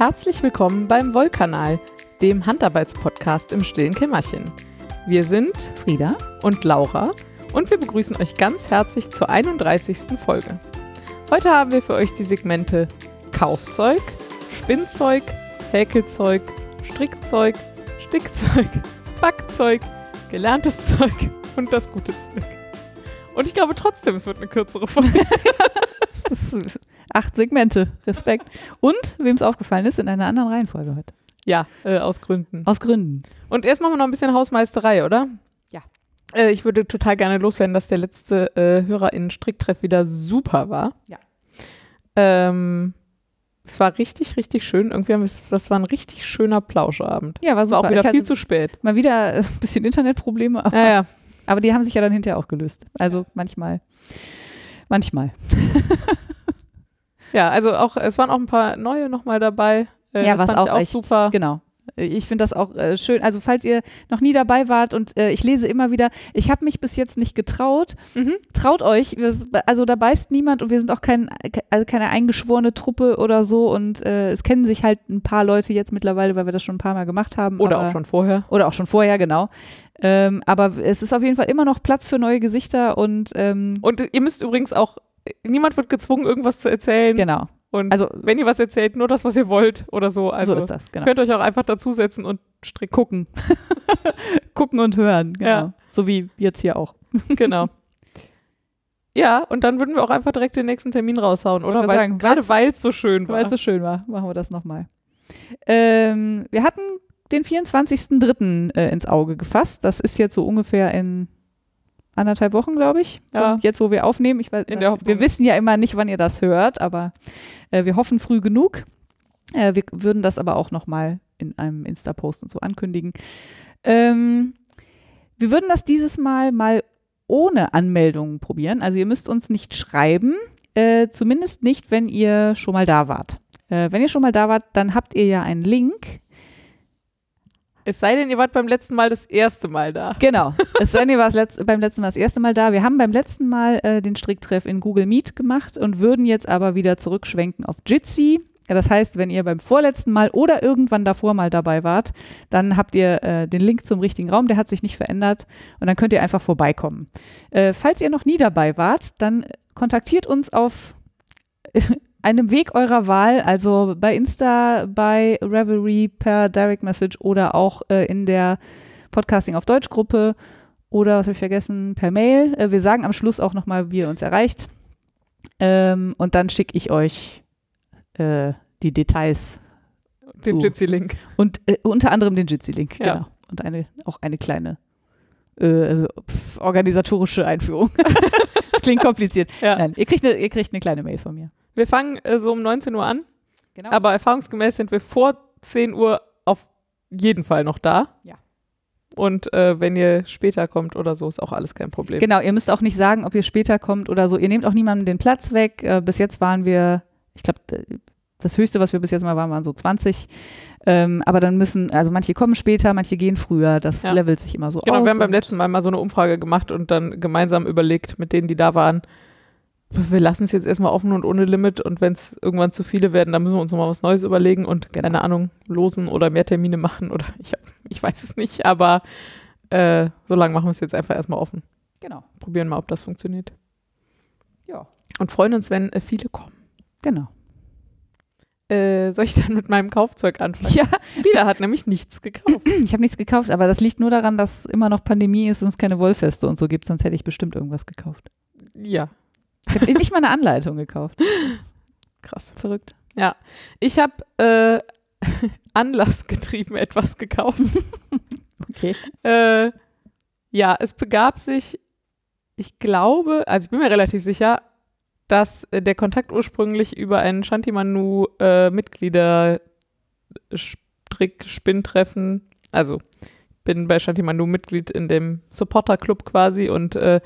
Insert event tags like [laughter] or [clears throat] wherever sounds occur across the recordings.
Herzlich willkommen beim Wollkanal, dem Handarbeitspodcast im stillen Kämmerchen. Wir sind Frieda und Laura und wir begrüßen euch ganz herzlich zur 31. Folge. Heute haben wir für euch die Segmente Kaufzeug, Spinnzeug, Häkelzeug, Strickzeug, Stickzeug, [laughs] Backzeug, gelerntes Zeug und das gute Zeug. Und ich glaube trotzdem, es wird eine kürzere Folge. [laughs] Das ist acht Segmente. Respekt. Und, wem es aufgefallen ist, in einer anderen Reihenfolge heute. Ja, äh, aus Gründen. Aus Gründen. Und erst machen wir noch ein bisschen Hausmeisterei, oder? Ja. Äh, ich würde total gerne loswerden, dass der letzte äh, HörerInnen-Stricktreff wieder super war. Ja. Ähm, es war richtig, richtig schön. Irgendwie haben wir, das war ein richtig schöner Plauschabend. Ja, war Es war super. auch wieder viel zu spät. mal wieder äh, ein bisschen Internetprobleme, aber, Ja, ja. aber die haben sich ja dann hinterher auch gelöst. Also manchmal. Manchmal. [laughs] Ja, also auch, es waren auch ein paar neue nochmal dabei. Äh, ja, was ich auch, echt super. Genau. Ich finde das auch äh, schön. Also falls ihr noch nie dabei wart und äh, ich lese immer wieder, ich habe mich bis jetzt nicht getraut. Mhm. Traut euch. Wir, also da beißt niemand und wir sind auch kein, also keine eingeschworene Truppe oder so und äh, es kennen sich halt ein paar Leute jetzt mittlerweile, weil wir das schon ein paar Mal gemacht haben. Oder aber, auch schon vorher. Oder auch schon vorher, genau. Ähm, aber es ist auf jeden Fall immer noch Platz für neue Gesichter und ähm, Und ihr müsst übrigens auch, niemand wird gezwungen, irgendwas zu erzählen. genau. Und Also wenn ihr was erzählt, nur das, was ihr wollt oder so. Also so ist das, genau. könnt euch auch einfach dazusetzen und stricken. Gucken. [laughs] Gucken und hören, genau. Ja. So wie jetzt hier auch. [laughs] Genau. Ja, und dann würden wir auch einfach direkt den nächsten Termin raushauen, oder? Weil, sagen, gerade weil es so schön war. Weil es so schön war, machen wir das nochmal. Ähm, wir hatten den 24.03. Äh, ins Auge gefasst. Das ist jetzt so ungefähr in anderthalb Wochen, glaube ich. Ja. Jetzt, wo wir aufnehmen. Ich weiß, Hoffnung. wir wissen ja immer nicht, wann ihr das hört, aber äh, wir hoffen früh genug. Äh, wir würden das aber auch nochmal in einem Insta-Post und so ankündigen. Ähm, wir würden das dieses Mal mal ohne Anmeldungen probieren. Also ihr müsst uns nicht schreiben, äh, zumindest nicht, wenn ihr schon mal da wart. Äh, wenn ihr schon mal da wart, dann habt ihr ja einen Link. Es sei denn, ihr wart beim letzten Mal das erste Mal da. Genau. [laughs] Es sei denn, ihr wart letzt, beim letzten Mal das erste Mal da. Wir haben beim letzten Mal äh, den Stricktreff in Google Meet gemacht und würden jetzt aber wieder zurückschwenken auf Jitsi. Ja, das heißt, wenn ihr beim vorletzten Mal oder irgendwann davor mal dabei wart, dann habt ihr äh, den Link zum richtigen Raum, der hat sich nicht verändert und dann könnt ihr einfach vorbeikommen. Äh, falls ihr noch nie dabei wart, dann kontaktiert uns auf einem Weg eurer Wahl, also bei Insta, bei Revelry per Direct Message oder auch äh, in der Podcasting auf Deutsch Gruppe oder was habe ich vergessen, per Mail. Äh, wir sagen am Schluss auch nochmal, wie ihr uns erreicht. Ähm, und dann schicke ich euch äh, die Details Den. Jitsi-Link. und äh, unter anderem den Jitsi-Link, Ja. genau. Und eine, auch eine kleine äh, organisatorische Einführung. [laughs] das klingt kompliziert. Ja. Nein, ihr kriegt, eine, ihr kriegt eine kleine Mail von mir. Wir fangen äh, so um 19 Uhr an, Genau. aber erfahrungsgemäß sind wir vor 10 Uhr auf jeden Fall noch da. Ja. Und äh, wenn ihr später kommt oder so, ist auch alles kein Problem. Genau, ihr müsst auch nicht sagen, ob ihr später kommt oder so. Ihr nehmt auch niemandem den Platz weg. Äh, bis jetzt waren wir, ich glaube, das höchste, was wir bis jetzt mal waren, waren so 20. Ähm, aber dann müssen, also manche kommen später, manche gehen früher. Das Ja. levelt sich immer so Genau, aus. wir haben beim letzten Mal mal so eine Umfrage gemacht und dann gemeinsam überlegt mit denen, die da waren, wir lassen es jetzt erstmal offen und ohne Limit und wenn es irgendwann zu viele werden, dann müssen wir uns nochmal was Neues überlegen und Genau. keine Ahnung, losen oder mehr Termine machen oder [laughs] ich, ich weiß es nicht, aber äh, so lange machen wir es jetzt einfach erstmal offen. Genau. Probieren mal, ob das funktioniert. Ja. Und freuen uns, wenn äh, viele kommen. Genau. Äh, soll ich dann mit meinem Kaufzeug anfangen? Ja, Frieda hat nämlich nichts gekauft. [clears throat] ich habe nichts gekauft, aber das liegt nur daran, dass immer noch Pandemie ist und es keine Wollfeste und so gibt, sonst hätte ich bestimmt irgendwas gekauft. ja, Ich habe nicht mal eine Anleitung gekauft. [laughs] krass. Verrückt. Ich habe äh, [laughs] anlassgetrieben etwas gekauft. [laughs] Okay. Äh, ja, es begab sich, ich glaube, also ich bin mir relativ sicher, dass äh, der Kontakt ursprünglich über ein Shantimanu äh, Mitglieder Strick Spinntreffen, also ich bin bei Shantimanu Mitglied in dem Supporter Club quasi und äh,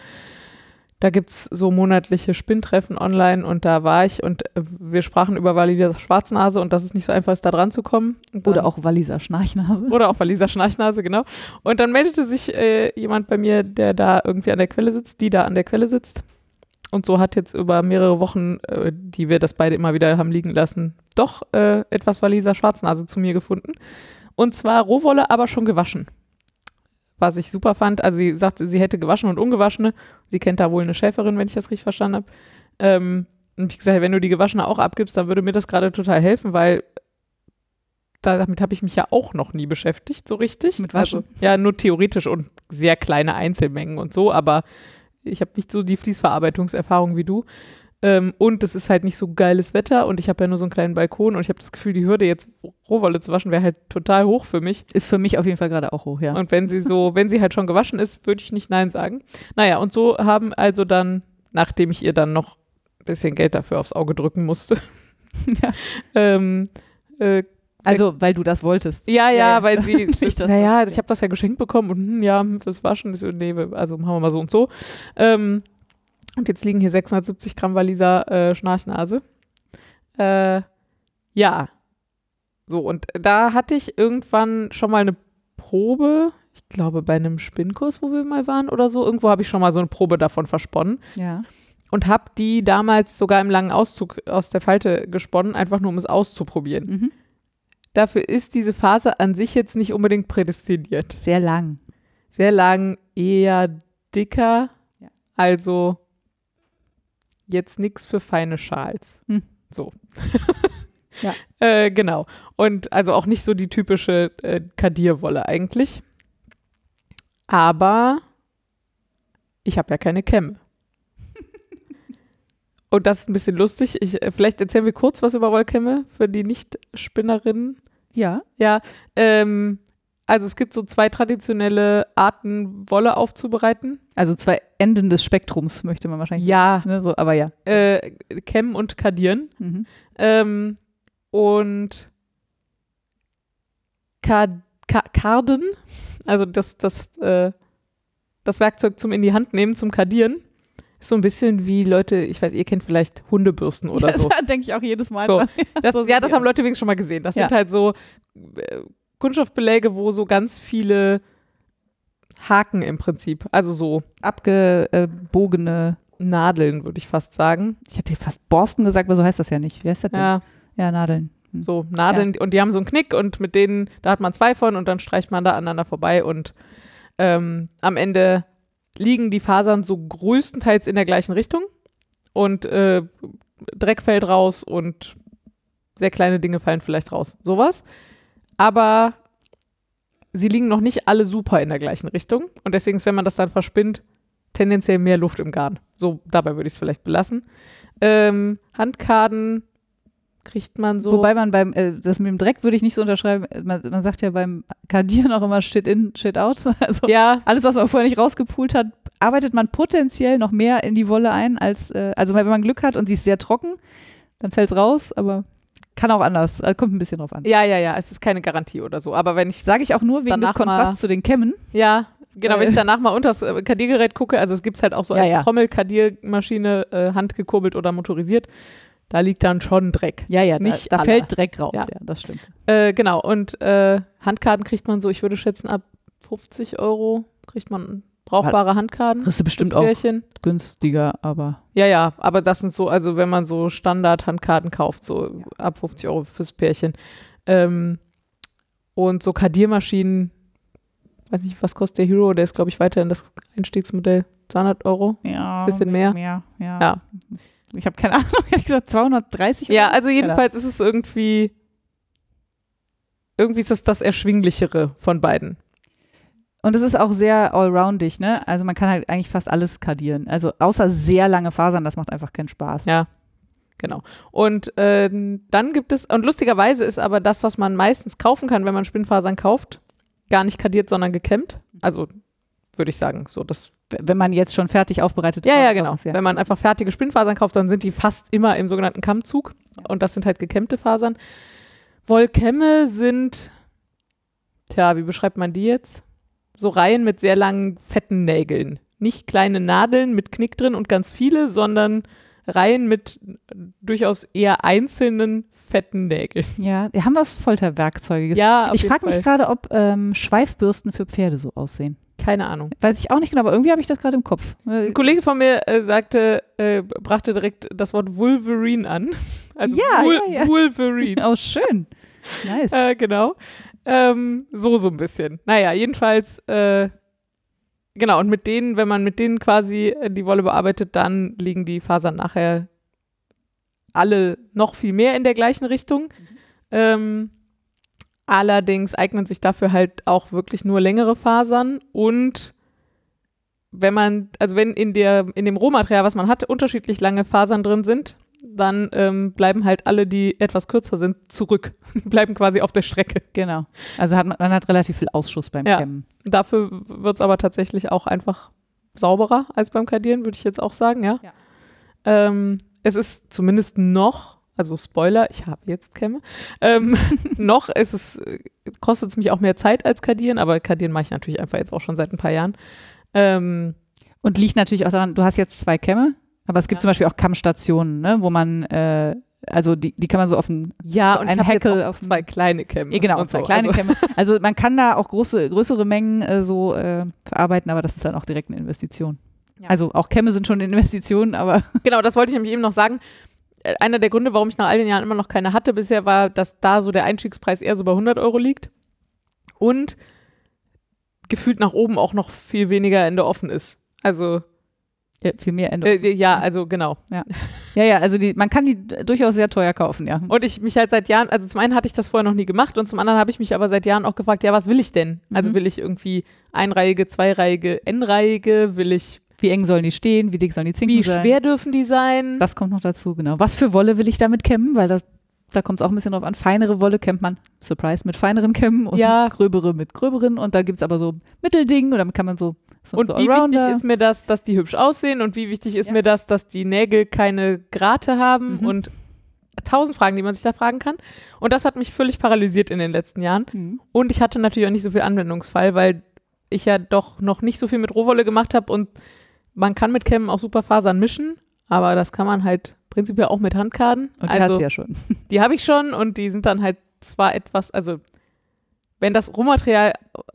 da gibt es so monatliche Spinntreffen online und da war ich und äh, wir sprachen über Valida Schwarznase und dass es nicht so einfach ist, da dran zu kommen. Oder auch Walliser Schnarchnase. oder auch Waliser Schnarchnase, genau. Und dann meldete sich äh, jemand bei mir, der da irgendwie an der Quelle sitzt, die da an der Quelle sitzt. Und so hat jetzt über mehrere Wochen, äh, die wir das beide immer wieder haben liegen lassen, doch äh, etwas Waliser Schwarznase zu mir gefunden. Und zwar Rohwolle, aber schon gewaschen. Was ich super fand. Also sie sagte, sie hätte gewaschen und ungewaschene. Sie kennt da wohl eine Schäferin, wenn ich das richtig verstanden habe. Ähm, und ich gesagt, wenn du die gewaschene auch abgibst, dann würde mir das gerade total helfen, weil damit habe ich mich ja auch noch nie beschäftigt, so richtig. Mit Waschen? Also, ja, nur theoretisch und sehr kleine Einzelmengen und so, aber ich habe nicht so die Fließverarbeitungserfahrung wie du. Ähm, und es ist halt nicht so geiles Wetter und ich habe ja nur so einen kleinen Balkon und ich habe das Gefühl, die Hürde jetzt Rohwolle zu waschen wäre halt total hoch für mich. Ist für mich auf jeden Fall gerade auch hoch, ja. Und wenn sie so, wenn sie halt schon gewaschen ist, würde ich nicht Nein sagen. Naja, und so haben also dann, nachdem ich ihr dann noch ein bisschen Geld dafür aufs Auge drücken musste, [laughs] ja. ähm, äh, Also, weil du das wolltest. ja, ja, Ja, ja. weil sie, [laughs] Nicht, dass naja, das- ich habe das ja geschenkt bekommen und hm, ja, fürs Waschen, ich so, nee, also machen wir mal so und so. Ähm, und jetzt liegen hier 670 Gramm Waliser äh, Schnarchnase. Äh, ja, so und da hatte ich irgendwann schon mal eine Probe, ich glaube bei einem Spinnkurs, wo wir mal waren oder so, irgendwo habe ich schon mal so eine Probe davon versponnen Ja. und habe die damals sogar im langen Auszug aus der Falte gesponnen, einfach nur um es auszuprobieren. Mhm. Dafür ist diese Faser an sich jetzt nicht unbedingt prädestiniert. Sehr lang. Sehr lang, eher dicker. Ja. Also jetzt nichts für feine Schals. Hm. So. [laughs] Ja. äh, genau. Und also auch nicht so die typische äh, Kadierwolle eigentlich. Aber ich habe ja keine Kämme. [laughs] Und das ist ein bisschen lustig. Ich, äh, vielleicht erzählen wir kurz was über Wollkämme für die Nicht-Spinnerinnen. Ja. Ja, ähm, also es gibt so zwei traditionelle Arten, Wolle aufzubereiten. Also zwei Enden des Spektrums möchte man wahrscheinlich. Ja, Ne, so, aber ja. äh, Kämmen und Kadieren. Mhm. Ähm, und Ka Ka Karden, also das, das, äh, das Werkzeug zum in die Hand nehmen, zum Kadieren, ist so ein bisschen wie Leute, ich weiß, ihr kennt vielleicht Hundebürsten oder das so. [laughs] denke ich auch jedes Mal. So. Das, [laughs] ja, das haben Leute wenigstens schon mal gesehen. Das Ja. sind halt so äh, Kunststoffbeläge, wo so ganz viele Haken im Prinzip, also so Abgebogene, Nadeln, würde ich fast sagen. ich hätte fast Borsten gesagt, aber so heißt das ja nicht. Wie heißt das denn? Ja, Ja, Nadeln. Hm. so Nadeln und die haben so einen Knick und mit denen, da hat man zwei von und dann streicht man da aneinander vorbei und ähm, am Ende liegen die Fasern so größtenteils in der gleichen Richtung und äh, Dreck fällt raus und sehr kleine Dinge fallen vielleicht raus. Sowas. Aber sie liegen noch nicht alle super in der gleichen Richtung und deswegen ist, wenn man das dann verspinnt, tendenziell mehr Luft im Garn. So, dabei würde ich es vielleicht belassen. Ähm, Handkarten kriegt man so. Wobei man beim, äh, das mit dem Dreck würde ich nicht so unterschreiben. Man, man sagt ja beim Kardieren auch immer Shit in, Shit out. [laughs] Also ja, alles, was man vorher nicht rausgepult hat, arbeitet man potenziell noch mehr in die Wolle ein, als, äh, also wenn man Glück hat und sie ist sehr trocken, dann fällt es raus, aber kann auch anders. Also kommt ein bisschen drauf an. ja, ja, ja, es ist keine Garantie oder so. Aber wenn ich, Sage ich auch nur wegen des Kontrasts zu den Kämmen. ja, genau, Äh. wenn ich danach mal unter das äh, Kadiergerät gucke, also es gibt es halt auch so Ja, als ja. Trommel-Kadiermaschine, äh, handgekurbelt oder motorisiert, da liegt dann schon Dreck. Ja, ja, Nicht da, da fällt Dreck raus. Ja. Ja, das stimmt. Äh, genau, und äh, Handkarten kriegt man so, ich würde schätzen, ab 50 Euro kriegt man brauchbare Handkarten. Kriegst du bestimmt auch günstiger, aber Ja, ja, aber das sind so, also wenn man so Standard-Handkarten kauft, so ab 50 Euro fürs Pärchen. Ähm, und so Kadiermaschinen, weiß nicht, was kostet der Hero? Der ist, glaube ich, weiterhin das Einstiegsmodell. 200 Euro? ja, Bisschen mehr. mehr ja. Ja. Ich habe keine [laughs] Ahnung, ehrlich gesagt 230 Ja, oder so? also jedenfalls ist es irgendwie, irgendwie ist es das Erschwinglichere von beiden. Und es ist auch sehr allroundig, ne? Also man kann halt eigentlich fast alles kadieren. Also außer sehr lange Fasern, das macht einfach keinen Spaß. Ja. Genau. Und ähm, dann gibt es, und lustigerweise ist aber das, was man meistens kaufen kann, wenn man Spinnfasern kauft, gar nicht kadiert, sondern gekämmt. Also würde ich sagen, so das Wenn man jetzt schon fertig aufbereitet Ja, ja, genau. ist, ja. Wenn man einfach fertige Spinnfasern kauft, dann sind die fast immer im sogenannten Kammzug. Ja. Und das sind halt gekämmte Fasern. Wollkämme sind, tja, wie beschreibt man die jetzt? So Reihen mit sehr langen, fetten Nägeln. Nicht kleine Nadeln mit Knick drin und ganz viele, sondern Reihen mit durchaus eher einzelnen, fetten Nägeln. Ja, wir haben was Folterwerkzeuge. Ja, ich frage mich gerade, ob ähm, Schweifbürsten für Pferde so aussehen. keine Ahnung. Weiß ich auch nicht genau, aber irgendwie habe ich das gerade im Kopf. Äh, Ein Kollege von mir äh, sagte, äh, brachte direkt das Wort Wolverine an. [laughs] Also Ja, Wol ja, ja. Wolverine. [laughs] Oh, schön. Nice. Äh, genau. Ähm, so, so ein bisschen. Naja, jedenfalls, äh, genau, und mit denen, wenn man mit denen quasi äh, die Wolle bearbeitet, dann liegen die Fasern nachher alle noch viel mehr in der gleichen Richtung. Ähm, allerdings eignen sich dafür halt auch wirklich nur längere Fasern und wenn man, also wenn in der, in dem Rohmaterial, was man hat, unterschiedlich lange Fasern drin sind, dann ähm, bleiben halt alle, die etwas kürzer sind, zurück. [laughs] bleiben quasi auf der Strecke. Genau. Also hat man, man hat relativ viel Ausschuss beim Ja. Kämmen. Dafür wird es aber tatsächlich auch einfach sauberer als beim Kadieren, würde ich jetzt auch sagen, ja. Ja. Ähm, es ist zumindest noch, also Spoiler, ich habe jetzt Kämme, ähm, [laughs] noch ist es, äh, kostet es mich auch mehr Zeit als Kadieren, aber Kadieren mache ich natürlich einfach jetzt auch schon seit ein paar Jahren. Ähm, Und liegt natürlich auch daran, du hast jetzt zwei Kämme, aber es gibt Ja. zum Beispiel auch Kammstationen, ne, wo man, äh, also die, die kann man so auf den, ja, und ein ich Heckel auf zwei kleine Kämme. ja, genau, und zwei so. kleine also, Kämme. Also man kann da auch große, größere Mengen äh, so äh, verarbeiten, aber das ist dann auch direkt eine Investition. Ja. Also auch Kämme sind schon Investitionen, aber [laughs] Genau, das wollte ich nämlich eben noch sagen. Äh, Einer der Gründe, warum ich nach all den Jahren immer noch keine hatte bisher, war, dass da so der Einstiegspreis eher so bei 100 Euro liegt und gefühlt nach oben auch noch viel weniger Ende offen ist. Also, äh, viel mehr Ende. äh, ja, also genau. ja, ja, also die, man kann die durchaus sehr teuer kaufen, ja. Und ich mich halt seit Jahren, also zum einen hatte ich das vorher noch nie gemacht und zum anderen habe ich mich aber seit Jahren auch gefragt, ja, was will ich denn? Also Mhm. will ich irgendwie einreihige, zweireihige, n-reihige, will ich, Wie eng sollen die stehen, wie dick sollen die Zinken wie sein? schwer dürfen die sein? Das kommt noch dazu, genau. Was für Wolle will ich damit kämmen? Weil das, da kommt es auch ein bisschen drauf an. Feinere Wolle kämmt man, Surprise, mit feineren Kämmen und Ja. gröbere mit gröberen. Und da gibt es aber so Mittelding und damit kann man so, so Und so wie Allrounder. wichtig ist mir das, dass die hübsch aussehen und wie wichtig ist Ja. mir das, dass die Nägel keine Grate haben Mhm. und tausend Fragen, die man sich da fragen kann. Und das hat mich völlig paralysiert in den letzten Jahren. Mhm. Und ich hatte natürlich auch nicht so viel Anwendungsfall, weil ich ja doch noch nicht so viel mit Rohwolle gemacht habe und man kann mit Kämmen auch super Fasern mischen, aber das kann man halt prinzipiell auch mit Handkarten. Und die hat also, sie ja schon. die habe ich schon und die sind dann halt zwar etwas, also wenn das Rohmaterial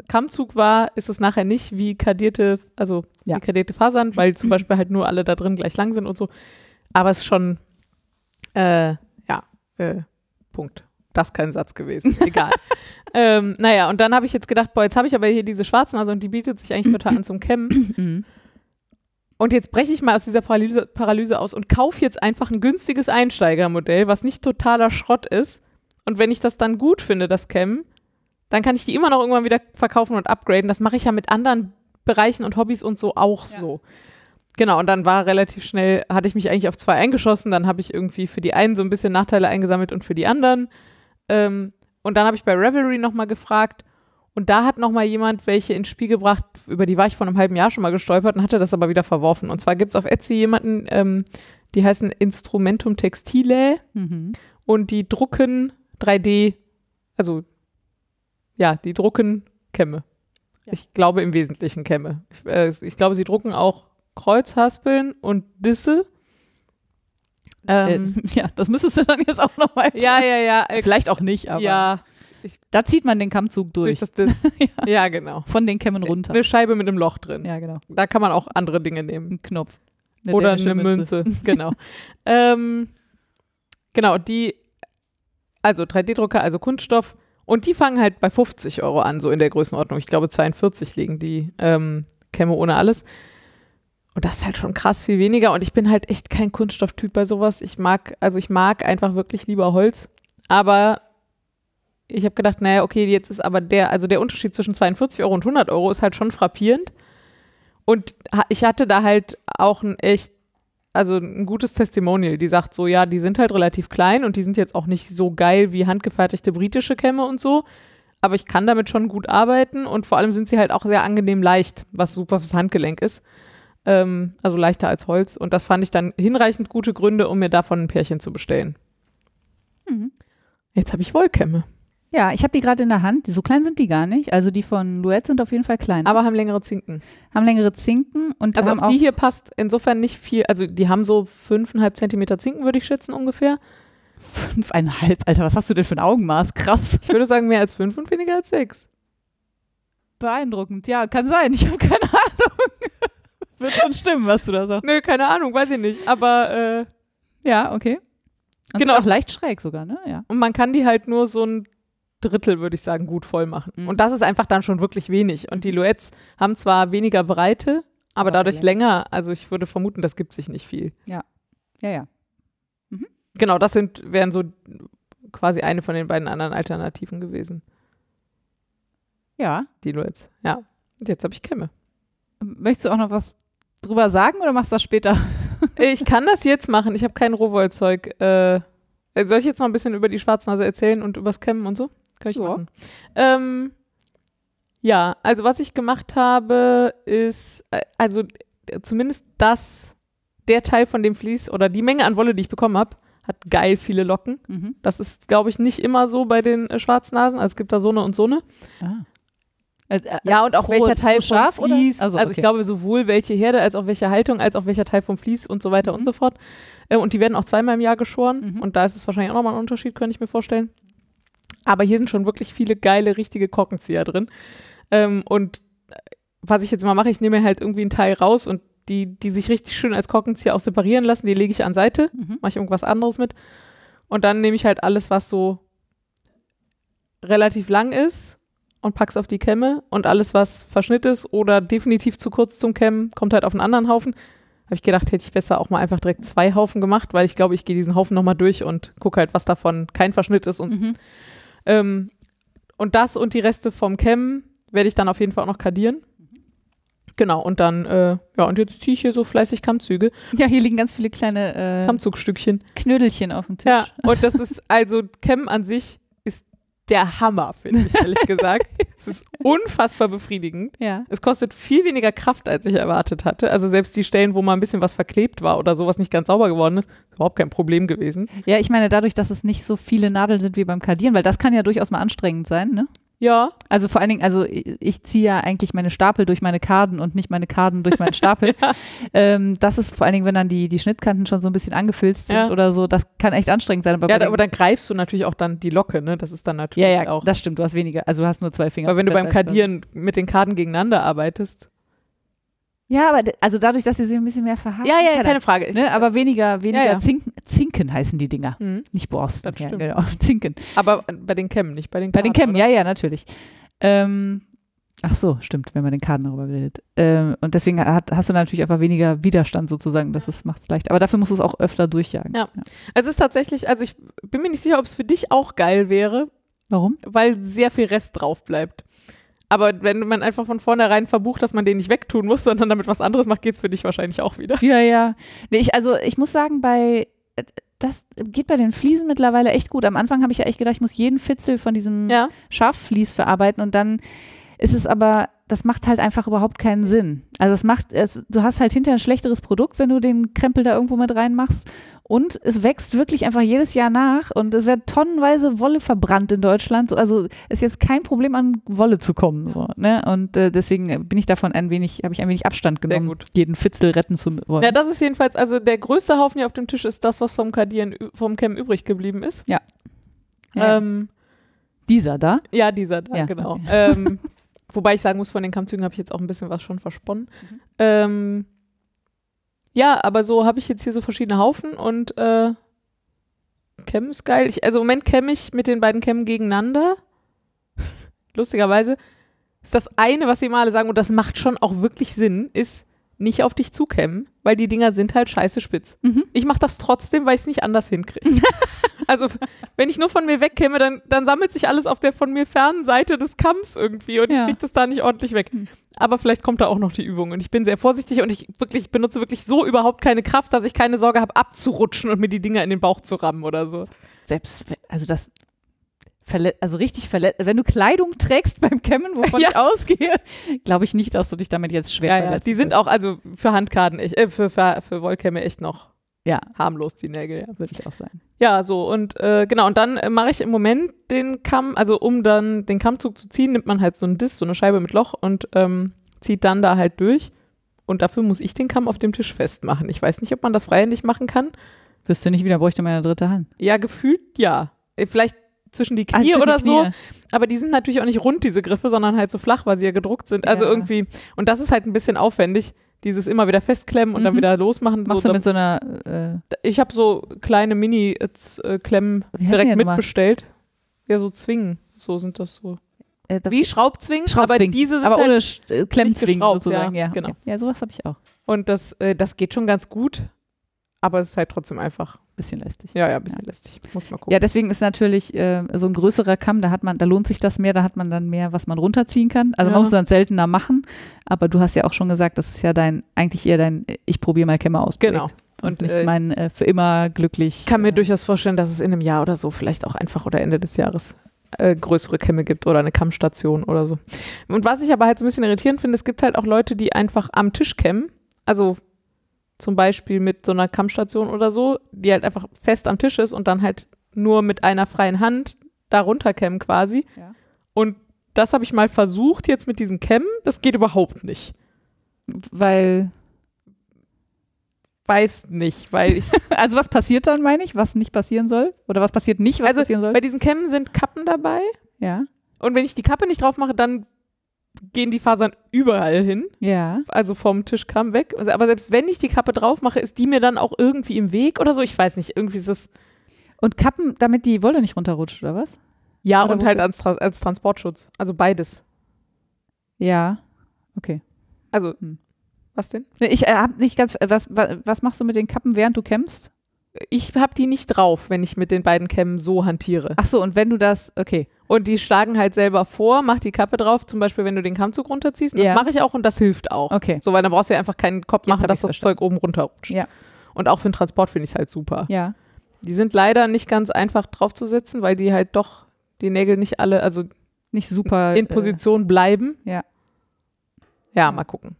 Kammzug war, ist es nachher nicht wie kadierte, also Ja. wie kadierte Fasern, weil zum Beispiel halt nur alle da drin gleich lang sind und so. Aber es ist schon, äh, ja, äh, Punkt. Das ist kein Satz gewesen. [laughs] Egal. ähm, naja, und dann habe ich jetzt gedacht, boah, jetzt habe ich aber hier diese schwarzen, also und die bietet sich eigentlich total an zum Kämmen. Mhm. Und jetzt breche ich mal aus dieser Paralyse, Paralyse aus und kaufe jetzt einfach ein günstiges Einsteigermodell, was nicht totaler Schrott ist. Und wenn ich das dann gut finde, das Cam, dann kann ich die immer noch irgendwann wieder verkaufen und upgraden. Das mache ich ja mit anderen Bereichen und Hobbys und so auch Ja. so. Genau, und dann war relativ schnell, hatte ich mich eigentlich auf zwei eingeschossen, dann habe ich irgendwie für die einen so ein bisschen Nachteile eingesammelt und für die anderen. Ähm, und dann habe ich bei Revelry nochmal gefragt und da hat nochmal jemand welche ins Spiel gebracht, über die war ich vor einem halben Jahr schon mal gestolpert und hatte das aber wieder verworfen. Und zwar gibt es auf Etsy jemanden, ähm, die heißen Instrumentum Textile Mhm. und die drucken 3D, also ja, die drucken Kämme. Ja. Ich glaube im Wesentlichen Kämme. Ich, äh, ich glaube, sie drucken auch Kreuzhaspeln und Disse. Ähm, äh, [laughs] ja, das müsstest du dann jetzt auch nochmal. ja, ja, ja. Äh, Vielleicht auch nicht, aber ja, da zieht man den Kammzug durch durch. das Diss. [laughs] ja. genau. Von den Kämmen runter. Eine Scheibe mit einem Loch drin. Ja, genau. Da kann man auch andere Dinge nehmen. Ein Knopf. Eine Oder eine Münze, [laughs] genau. ähm, genau, die, also 3D-Drucker, also Kunststoff. Und die fangen halt bei 50 Euro an, so in der Größenordnung. Ich glaube, 42 liegen die ähm, Kämme ohne alles. Und das ist halt schon krass viel weniger. Und ich bin halt echt kein Kunststofftyp bei sowas. Ich mag, also ich mag einfach wirklich lieber Holz. Aber ich habe gedacht, naja, okay, jetzt ist aber der, also der Unterschied zwischen 42 Euro und 100 Euro ist halt schon frappierend. Und ich hatte da halt auch ein echt, also ein gutes Testimonial, die sagt so, ja, die sind halt relativ klein und die sind jetzt auch nicht so geil wie handgefertigte britische Kämme und so. Aber ich kann damit schon gut arbeiten und vor allem sind sie halt auch sehr angenehm leicht, was super fürs Handgelenk ist. Ähm, also leichter als Holz. Und das fand ich dann hinreichend gute Gründe, um mir davon ein Pärchen zu bestellen. Mhm. Jetzt habe ich Wollkämme, Ja, ich habe die gerade in der Hand. So klein sind die gar nicht. Also die von Luet sind auf jeden Fall klein. aber haben längere Zinken. haben längere Zinken und Also haben auf auch die hier passt insofern nicht viel. Also die haben so fünfeinhalb Zentimeter Zinken, würde ich schätzen ungefähr. fünfeinhalb. Alter, was hast du denn für ein Augenmaß? Krass. Ich würde sagen mehr als fünf und weniger als sechs. Beeindruckend. Ja, kann sein. Ich habe keine [laughs] Ahnung. Wird schon stimmen, was du da sagst. Nö, keine Ahnung, weiß ich nicht. Aber äh, Ja, okay. Und Genau. Auch leicht schräg sogar, ne? Ja. und man kann die halt nur so ein Drittel, würde ich sagen, gut voll machen. Mhm. Und das ist einfach dann schon wirklich wenig. Und die Luettes haben zwar weniger Breite, aber Aber dadurch ja. länger. Also ich würde vermuten, das gibt sich nicht viel. Ja, ja. Genau, das sind, wären so quasi eine von den beiden anderen Alternativen gewesen. Ja. Die Luettes. Ja. Jetzt habe ich Kämme. Möchtest du auch noch was drüber sagen oder machst du das später? [laughs] Ich kann das jetzt machen. Ich habe kein Rohwollzeug. Äh, soll ich jetzt noch ein bisschen über die Schwarznase erzählen und übers Kämmen und so? Kann ich Ja. machen. Ähm, ja, also was ich gemacht habe, ist, äh, also äh, zumindest das, der Teil von dem Vlies oder die Menge an Wolle, die ich bekommen habe, hat geil viele Locken. Mhm. Das ist, glaube ich, nicht immer so bei den äh, Schwarznasen. Also es gibt da so eine und so eine. Ah. Äh, äh, Ja, und auch pro- welcher Teil Schaf, vom? Vlies. Also, Also, okay. ich glaube sowohl welche Herde als auch welche Haltung, als auch welcher Teil vom Vlies und so weiter Mhm. und so fort. Äh, und die werden auch zweimal im Jahr geschoren. Mhm. Und da ist es wahrscheinlich auch nochmal ein Unterschied, könnte ich mir vorstellen. Aber hier sind schon wirklich viele geile, richtige Korkenzieher drin. Ähm, und äh, was ich jetzt mal mache, ich nehme mir halt irgendwie einen Teil raus und die, die sich richtig schön als Korkenzieher auch separieren lassen, die lege ich an Seite Mhm. mache ich irgendwas anderes mit. Und dann nehme ich halt alles, was so relativ lang ist und pack's auf die Kämme und alles, was Verschnitt ist oder definitiv zu kurz zum Kämmen, kommt halt auf einen anderen Haufen. Habe ich gedacht, hätte ich besser auch mal einfach direkt zwei Haufen gemacht, weil ich glaube, ich gehe diesen Haufen nochmal durch und gucke halt, was davon kein Verschnitt ist. Und, Mhm. Ähm, und das und die Reste vom Kämmen werde ich dann auf jeden Fall auch noch kadieren. Genau, und dann, äh, ja, und jetzt ziehe ich hier so fleißig Kammzüge, Ja, hier liegen ganz viele kleine äh, Kammzugstückchen. Knödelchen auf dem Tisch. Ja, und das ist, also Cam an sich der Hammer, finde ich ehrlich [laughs] gesagt. Es ist unfassbar befriedigend. Ja. Es kostet viel weniger Kraft, als ich erwartet hatte. Also selbst die Stellen, wo mal ein bisschen was verklebt war oder sowas nicht ganz sauber geworden ist, ist überhaupt kein Problem gewesen. Ja, ich meine, dadurch, dass es nicht so viele Nadeln sind wie beim Kardieren, weil das kann ja durchaus mal anstrengend sein, ne? Ja, Also vor allen Dingen, also ich ziehe ja eigentlich meine Stapel durch meine Karten und nicht meine Karten durch meinen Stapel. [laughs] Ja. ähm, das ist vor allen Dingen, wenn dann die, die Schnittkanten schon so ein bisschen angefilzt sind Ja. oder so, das kann echt anstrengend sein. Aber ja aber dann greifst du natürlich auch dann die Locke, ne? Das ist dann natürlich ja, ja, auch. das stimmt, du hast weniger, also du hast nur zwei Finger. Weil wenn du beim Kardieren mit den Karten gegeneinander arbeitest. Ja, aber also dadurch, dass sie sich ein bisschen mehr verhaken. Ja, ja, keine keine Frage. Ne, aber weniger, weniger Ja, ja. Zinken, Zinken heißen die Dinger, Hm. nicht Borsten. Das ja, stimmt. genau. [laughs] Zinken. Aber bei den Kämmen, nicht bei den Bei den Karten, Kämmen, oder? ja, ja, natürlich. Ähm, ach so, stimmt, wenn man den Karten darüber redet. Ähm, und deswegen hat, hast du natürlich einfach weniger Widerstand sozusagen, das macht es leicht. Aber dafür musst du es auch öfter durchjagen. Ja. Es ist tatsächlich, also ich bin mir nicht sicher, ob es für dich auch geil wäre, Warum? weil sehr viel Rest drauf bleibt. Aber wenn man einfach von vornherein verbucht, dass man den nicht wegtun muss, sondern damit was anderes macht, geht es für dich wahrscheinlich auch wieder. Ja, ja. Nee, ich, also ich muss sagen, bei das geht bei den Fliesen mittlerweile echt gut. Am Anfang habe ich ja echt gedacht, ich muss jeden Fitzel von diesem Ja. Schafvlies verarbeiten und dann ist es aber, das macht halt einfach überhaupt keinen Sinn. Also es macht, es, du hast halt hinterher ein schlechteres Produkt, wenn du den Krempel da irgendwo mit reinmachst und es wächst wirklich einfach jedes Jahr nach und es wird tonnenweise Wolle verbrannt in Deutschland. Also ist jetzt kein Problem an Wolle zu kommen. So, ne? Und äh, deswegen bin ich davon ein wenig, habe ich ein wenig Abstand genommen, jeden Fitzel retten zu wollen. Ja, das ist jedenfalls, also der größte Haufen hier auf dem Tisch ist das, was vom Kardieren, vom Cam übrig geblieben ist. Ja, Ähm, Dieser da. ja, dieser da, Ja, genau. okay. Ähm, [laughs] wobei ich sagen muss, von den Kammzügen habe ich jetzt auch ein bisschen was schon versponnen. Mhm. Ähm, ja, aber so habe ich jetzt hier so verschiedene Haufen und äh, Cam ist geil. Ich, also im Moment kämme ich mit den beiden Kämmen gegeneinander. [laughs] Lustigerweise ist das eine, was sie mal alle sagen, und das macht schon auch wirklich Sinn, ist nicht auf dich zukämmen, weil die Dinger sind halt scheiße spitz. Mhm. Ich mache das trotzdem, weil ich es nicht anders hinkriege. [laughs] also, wenn ich nur von mir wegkämme, dann, dann sammelt sich alles auf der von mir fernen Seite des Kamms irgendwie und Ja. ich kriege das da nicht ordentlich weg. Hm. Aber vielleicht kommt da auch noch die Übung und ich bin sehr vorsichtig und ich wirklich ich benutze wirklich so überhaupt keine Kraft, dass ich keine Sorge habe, abzurutschen und mir die Dinger in den Bauch zu rammen oder so. Selbst, also das, also richtig verletzt, wenn du Kleidung trägst [laughs] beim Kämmen, wovon Ja. ich ausgehe, glaube ich nicht, dass du dich damit jetzt schwer Ja, ja, verletzt. die sind auch also für Handkarten äh, für, für, für Wollkämme echt noch Ja, harmlos, die Nägel, ja. würde ich auch sagen. Ja, so und äh, genau, und dann äh, mache ich im Moment den Kamm, also um dann den Kammzug zu ziehen, nimmt man halt so einen Diss, so eine Scheibe mit Loch und ähm, zieht dann da halt durch. Und dafür muss ich den Kamm auf dem Tisch festmachen. Ich weiß nicht, ob man das freihändig machen kann. Wüsste nicht, wieder bräuchte meine dritte Hand. Ja, gefühlt ja. Äh, Vielleicht zwischen die Ah, Knie zwischen oder die so. Knie. Aber die sind natürlich auch nicht rund, diese Griffe, sondern halt so flach, weil sie ja gedruckt sind. Also Ja. irgendwie, und das ist halt ein bisschen aufwendig, dieses immer wieder festklemmen und dann Mhm. wieder losmachen. Machst so, du mit so einer, äh, ich habe so kleine Mini-Klemmen heißen die direkt mal? mitbestellt. Ja, so Zwingen. So sind das so. äh, Wie Schraubzwingen, aber Schraubzwingen. diese sind aber halt, ohne Sch- äh, Klemmzwingen sozusagen. ja, Ja, genau. ja sowas habe ich auch. Und das, äh, das geht schon ganz gut, aber es ist halt trotzdem einfach. Bisschen lästig. Ja, ja, ein bisschen lästig. Muss mal gucken. Ja, deswegen ist natürlich äh, so ein größerer Kamm, da hat man, da lohnt sich das mehr, da hat man dann mehr, was man runterziehen kann. Also Ja. man muss dann seltener machen, aber du hast ja auch schon gesagt, das ist ja dein, eigentlich eher dein, ich probiere mal Kämme aus. Genau. Und Und nicht äh, mein äh, für immer glücklich. ich kann mir äh, durchaus vorstellen, dass es in einem Jahr oder so vielleicht auch einfach oder Ende des Jahres äh, größere Kämme gibt oder eine Kammstation oder so. Und was ich aber halt so ein bisschen irritierend finde, es gibt halt auch Leute, die einfach am Tisch kämmen, also zum Beispiel mit so einer Kammstation oder so, die halt einfach fest am Tisch ist und dann halt nur mit einer freien Hand da runterkämmen quasi. Ja. Und das habe ich mal versucht jetzt mit diesen Kämmen, das geht überhaupt nicht. Weil, Weiß nicht, weil ich [laughs] also was passiert dann, meine ich, was nicht passieren soll? Oder was passiert nicht, was Also passieren soll? bei diesen Kämmen sind Kappen dabei Ja. und wenn ich die Kappe nicht drauf mache, dann gehen die Fasern überall hin, Ja. also vom Tischkamm weg. Also, aber selbst wenn ich die Kappe drauf mache, ist die mir dann auch irgendwie im Weg oder so. Ich weiß nicht, irgendwie ist es Und Kappen, damit die Wolle nicht runterrutscht, oder was? ja Oder und halt als, Tra- als Transportschutz, also beides. Ja. Okay. Also Hm. was denn? Ich äh, hab nicht ganz, äh, was, was, was machst du mit den Kappen, während du kämmst? Ich habe die nicht drauf, wenn ich mit den beiden Kämmen so hantiere. Ach so, und wenn du das, okay. Und die schlagen halt selber vor, mach die Kappe drauf, zum Beispiel, wenn du den Kammzug runterziehst. Ja. Das mache ich auch und das hilft auch. Okay. So, weil dann brauchst du ja einfach keinen Kopf Jetzt machen, dass das verstanden. Zeug oben runterrutscht. Ja. Und auch für den Transport finde ich es halt super. Ja. Die sind leider nicht ganz einfach draufzusetzen, weil die halt doch die Nägel nicht alle, also Nicht super. in Position bleiben. Äh, ja. Ja, mal gucken.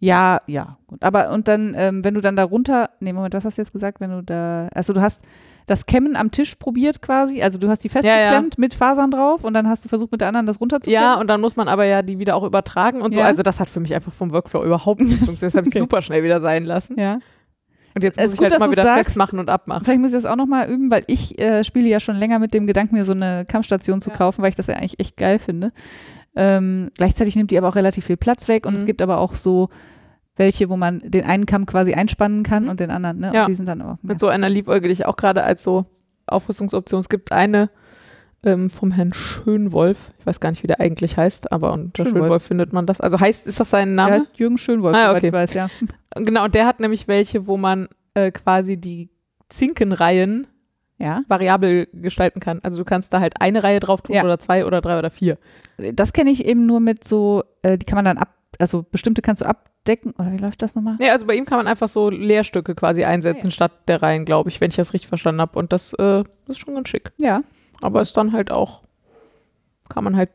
Ja, ja. Gut. Aber und dann, ähm, wenn du dann da runter, nee, Moment, was hast du jetzt gesagt, wenn du da, also du hast das Kämmen am Tisch probiert quasi, also du hast die festgeklemmt mit Fasern drauf und dann hast du versucht mit der anderen das runterzuklemmen? Ja, und dann muss man aber ja die wieder auch übertragen und so. Ja. Also das hat für mich einfach vom Workflow überhaupt nicht funktioniert. Das habe ich [laughs] Okay. super schnell wieder sein lassen. ja. Und jetzt Es muss ist ich gut, halt mal wieder sagst. festmachen und abmachen. Vielleicht muss ich das auch nochmal üben, weil ich äh, spiele ja schon länger mit dem Gedanken, mir so eine Kammstation zu Ja. kaufen, weil ich das ja eigentlich echt geil finde. Ähm, gleichzeitig nimmt die aber auch relativ viel Platz weg und es Mhm. gibt aber auch so welche, wo man den einen Kamm quasi einspannen kann Mhm. und den anderen, ne? Ja. Und die sind dann auch. Mit so einer liebäugel ich auch gerade als so Aufrüstungsoption. Es gibt eine ähm, vom Herrn Schönwolf. Ich weiß gar nicht, wie der eigentlich heißt, aber unter Schönwolf. Schönwolf findet man das. Also heißt, ist das sein Der Name? heißt Jürgen Schönwolf, Ah, okay. ich weiß, ja. Genau, und der hat nämlich welche, wo man äh, quasi die Zinkenreihen Ja, variabel gestalten kann. Also du kannst da halt eine Reihe drauf tun Ja. oder zwei oder drei oder vier. das kenne ich eben nur mit so, äh, die kann man dann ab, also bestimmte kannst du abdecken, oder wie läuft das nochmal? Nee, also bei ihm kann man einfach so Leerstücke quasi einsetzen Ah, ja. statt der Reihen, glaube ich, wenn ich das richtig verstanden habe. Und das, äh, ist schon ganz schick. Ja, Aber ist dann halt auch, kann man halt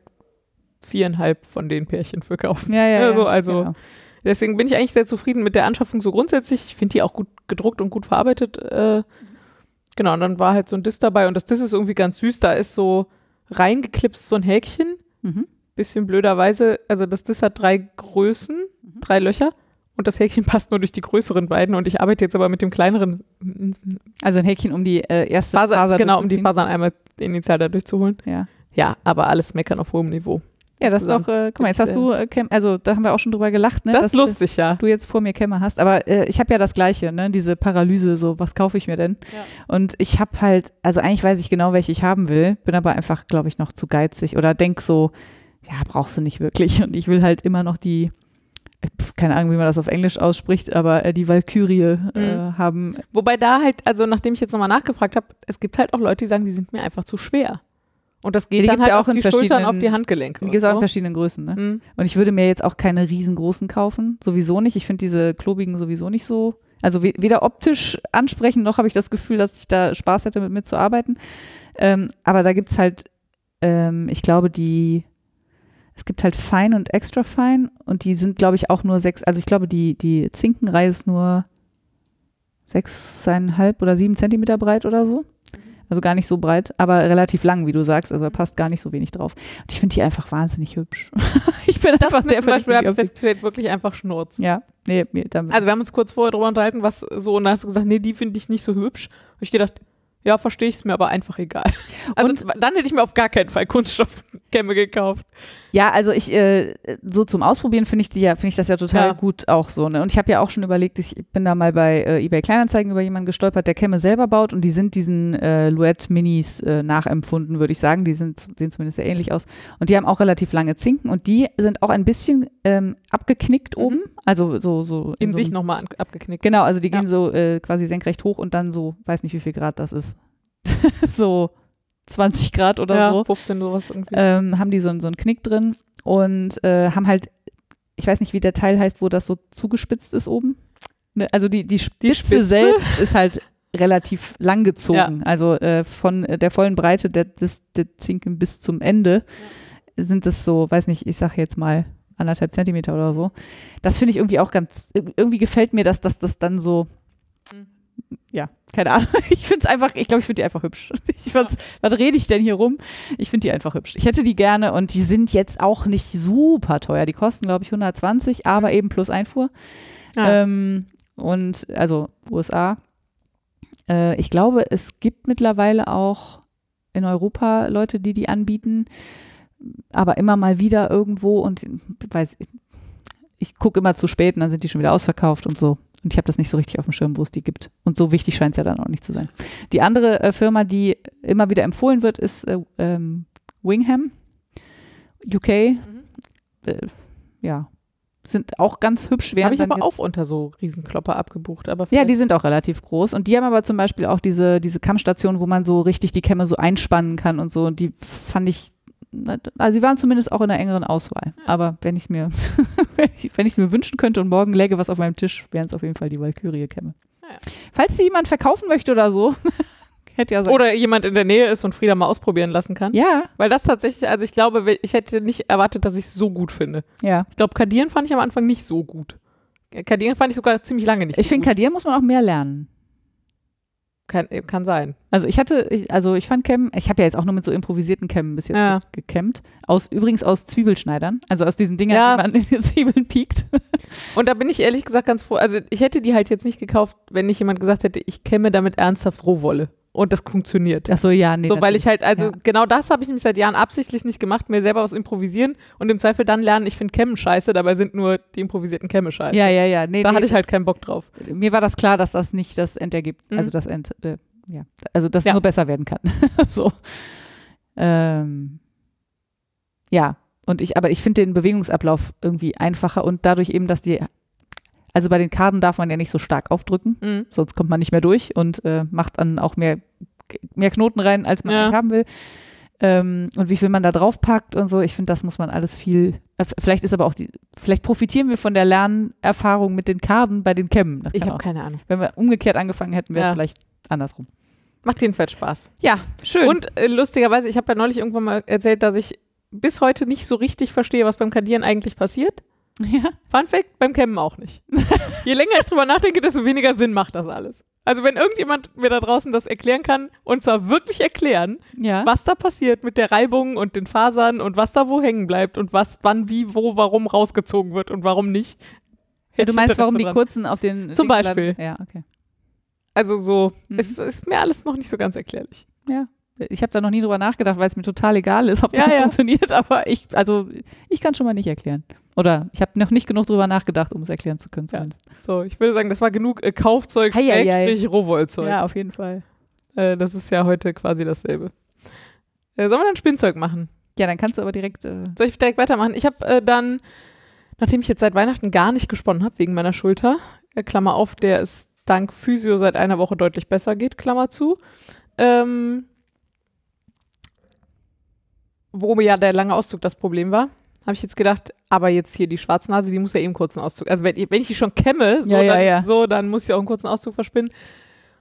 viereinhalb von den Pärchen für kaufen. ja, ja. [laughs] Also, ja, also genau. Deswegen bin ich eigentlich sehr zufrieden mit der Anschaffung so grundsätzlich. Ich finde die auch gut gedruckt und gut verarbeitet. Äh, genau, und dann war halt so ein Diss dabei und das Diss ist irgendwie ganz süß. Da ist so reingeklipst so ein Häkchen. Mhm. Bisschen blöderweise, also das Diss hat drei Größen, Mhm. drei Löcher. Und das Häkchen [laughs] passt nur durch die größeren beiden. Und ich arbeite jetzt aber mit dem kleineren Also ein Häkchen, um die äh, erste Faser, Faser genau, um die. Fasern einmal initial da durchzuholen. Ja. Ja, aber alles meckern auf hohem Niveau. Ja, das ist doch, äh, guck mal, jetzt hast du, äh, Cam also da haben wir auch schon drüber gelacht, ne? das dass, ist lustig, ja. äh, Du jetzt vor mir Kämmer hast, aber äh, ich habe ja das Gleiche, ne? Diese Paralyse, so, was kaufe ich mir denn? Ja. Und ich habe halt, also eigentlich weiß ich genau, welche ich haben will, bin aber einfach, glaube ich, noch zu geizig oder denk so, ja, brauchst du nicht wirklich. [laughs] Und ich will halt immer noch die, äh, keine Ahnung, wie man das auf Englisch ausspricht, aber äh, die Valkyrie äh, Mhm. haben. Wobei da halt, also nachdem ich jetzt nochmal nachgefragt habe, es gibt halt auch Leute, die sagen, die sind mir einfach zu schwer. Und das geht Die dann halt ja auch auch in auf die Schultern, auf verschiedenen- die Handgelenke. Die gibt es auch in verschiedenen Größen, ne? Mhm. Und ich würde mir jetzt auch keine riesengroßen kaufen. Sowieso nicht. Ich finde diese klobigen sowieso nicht so. Also we weder optisch ansprechend, noch habe ich das Gefühl, dass ich da Spaß hätte, mit mitzuarbeiten. Ähm, aber da gibt es halt, ähm, ich glaube, die, es gibt halt fein und extra fein und die sind, glaube ich, auch nur sechs, also ich glaube, die, die Zinkenreihe ist nur sechseinhalb oder sieben Zentimeter breit oder so. Also gar nicht so breit, aber relativ lang, wie du sagst. Also da passt gar nicht so wenig drauf. Und ich finde die einfach wahnsinnig hübsch. [laughs] ich bin Das einfach sehr zum Beispiel habe ich festgestellt, wirklich einfach Schnurz. Ja, nee, mir damit. Also wir haben uns kurz vorher drüber unterhalten, was so, und da hast du gesagt, nee, die finde ich nicht so hübsch. Und ich gedacht, ja, verstehe ich es mir aber einfach egal. Also Und- dann hätte ich mir auf gar keinen Fall Kunststoffkämme gekauft. Ja, also ich, äh, so zum Ausprobieren finde ich die ja, finde ich das ja total Ja. gut auch so. Ne? Und ich habe ja auch schon überlegt, ich bin da mal bei äh, eBay Kleinanzeigen über jemanden gestolpert, der Kämme selber baut und die sind diesen äh, Luette Minis äh, nachempfunden, würde ich sagen. Die sind, sehen zumindest sehr ähnlich aus. Und die haben auch relativ lange Zinken und die sind auch ein bisschen ähm, abgeknickt Mhm. oben. Also so, so In so sich nochmal abgeknickt. Genau, also die Ja. gehen so äh, quasi senkrecht hoch und dann so, weiß nicht wie viel Grad das ist. [laughs] so 20 Grad oder ja, so. 15 sowas irgendwie. Ähm, haben die so, so einen Knick drin und äh, haben halt, ich weiß nicht, wie der Teil heißt, wo das so zugespitzt ist oben. Ne, also die, die Spitze, Spitze? selbst ist halt relativ lang gezogen. Also äh, von äh, der vollen Breite der, des, der Zinken bis zum Ende sind es so, weiß nicht, ich sag jetzt mal anderthalb Zentimeter oder so. Das finde ich irgendwie auch ganz, irgendwie gefällt mir das, dass das dann so, ja, keine Ahnung. [laughs] Ich finde es einfach, ich glaube, ich finde die einfach hübsch. [laughs] Ich was rede ich denn hier rum? Ich finde die einfach hübsch. Ich hätte die gerne und die sind jetzt auch nicht super teuer. Die kosten, glaube ich, 120, aber eben plus Einfuhr. Ja. Ähm, und also USA. Äh, ich glaube, es gibt mittlerweile auch in Europa Leute, die die anbieten, aber immer mal wieder irgendwo und weiß, ich gucke immer zu spät und dann sind die schon wieder ausverkauft und so. Und ich habe das nicht so richtig auf dem Schirm, wo es die gibt. Und so wichtig scheint es ja dann auch nicht zu sein. Die andere äh, Firma, die immer wieder empfohlen wird, ist äh, ähm, Wingham, UK. Mhm. Äh, ja, sind auch ganz hübsch. Wir Habe ich aber auch unter so Riesenklopper abgebucht. Aber ja, die sind auch relativ groß. Und die haben aber zum Beispiel auch diese, diese Kammstation, wo man so richtig die Kämme so einspannen kann und so. Und die fand ich, also sie waren zumindest auch in der engeren Auswahl. Aber wenn ich es mir, [laughs] wenn ich mir wünschen könnte und morgen läge was auf meinem Tisch, wären es auf jeden Fall die Valkyrie-Kämme. Ja, ja. Falls die jemand verkaufen möchte oder so, [laughs] hätte ja sein. Oder jemand in der Nähe ist und Frieda mal ausprobieren lassen kann. ja, Weil das tatsächlich, also ich glaube, ich hätte nicht erwartet, dass ich es so gut finde. ja. Ich glaube, Kadieren fand ich am Anfang nicht so gut. Kadieren fand ich sogar ziemlich lange nicht Ich so finde. Kadieren muss man auch mehr lernen. Kann, kann sein. Also ich hatte, ich, also ich fand Kämmen, ich habe ja jetzt auch nur mit so improvisierten Kämmen bis jetzt Ja. ge- gekämmt. Aus, übrigens aus Zwiebelschneidern, also aus diesen Dingern, Ja. die man in die Zwiebeln piekt. [laughs] Und da bin ich ehrlich gesagt ganz froh. Also ich hätte die halt jetzt nicht gekauft, wenn nicht jemand gesagt hätte, ich kämme damit ernsthaft Rohwolle. Und das funktioniert. Ach so, ja, nee. so, weil ich halt, also Ja. genau das habe ich nämlich seit Jahren absichtlich nicht gemacht, mir selber was improvisieren und im Zweifel dann lernen, ich finde Kämmen scheiße, dabei sind nur die improvisierten Kämme scheiße. Ja, ja, ja. Nee, da nee, hatte ich halt keinen Bock drauf. Mir war das klar, dass das nicht das Endergebnis, Mhm. also das End, äh, ja, also das Ja. nur besser werden kann. [laughs] so. Ähm, ja, und ich, aber ich finde den Bewegungsablauf irgendwie einfacher und dadurch eben, dass die, also bei den Karten darf man ja nicht so stark aufdrücken, Mhm. sonst kommt man nicht mehr durch und äh, macht dann auch mehr, mehr Knoten rein, als man Ja. haben will. Ähm, und wie viel man da drauf packt und so, ich finde, das muss man alles viel, äh, vielleicht ist aber auch die, vielleicht profitieren wir von der Lernerfahrung mit den Karten bei den Kämmen. Das Ich habe keine Ahnung. wenn wir umgekehrt angefangen hätten, wäre es Ja. vielleicht andersrum. Macht jedenfalls Spaß. Ja, schön. Und äh, lustigerweise, ich habe ja neulich irgendwann mal erzählt, dass ich bis heute nicht so richtig verstehe, was beim Kadieren eigentlich passiert. [laughs] ja. Fun Fact, beim Campen auch nicht. Je länger ich drüber nachdenke, desto weniger Sinn macht das alles. Also wenn irgendjemand mir da draußen das erklären kann, und zwar wirklich erklären, ja. was da passiert mit der Reibung und den Fasern und was da wo hängen bleibt und was wann, wie, wo, warum rausgezogen wird und warum nicht. Ja, du meinst, Interesse warum die dran. kurzen auf den Zum Dings Beispiel. bleiben? Ja, okay. Also so, Mhm. es ist mir alles noch nicht so ganz erklärlich. Ja. Ich habe da noch nie drüber nachgedacht, weil es mir total egal ist, ob das Ja, ja. funktioniert, aber ich, also ich kann schon mal nicht erklären. Oder ich habe noch nicht genug drüber nachgedacht, um es erklären zu können Ja. zumindest. So, ich würde sagen, das war genug äh, Kaufzeug. Schrägstrich, Rohwollzeug. Ja, auf jeden Fall. Äh, das ist ja heute quasi dasselbe. Äh, sollen wir dann Spinnzeug machen? Ja, dann kannst du aber direkt. Äh, Soll ich direkt weitermachen? Ich habe äh, dann, nachdem ich jetzt seit Weihnachten gar nicht gesponnen habe, wegen meiner Schulter, äh, Klammer auf, der es dank Physio seit einer Woche deutlich besser geht, Klammer zu, ähm, wo ja der lange Auszug das Problem war, habe ich jetzt gedacht, aber jetzt hier die Schwarznase, die muss ja eben einen kurzen Auszug. Also wenn, ich- wenn ich die schon kämme, so, Ja, ja, dann, ja. so, dann muss ich auch einen kurzen Auszug verspinnen.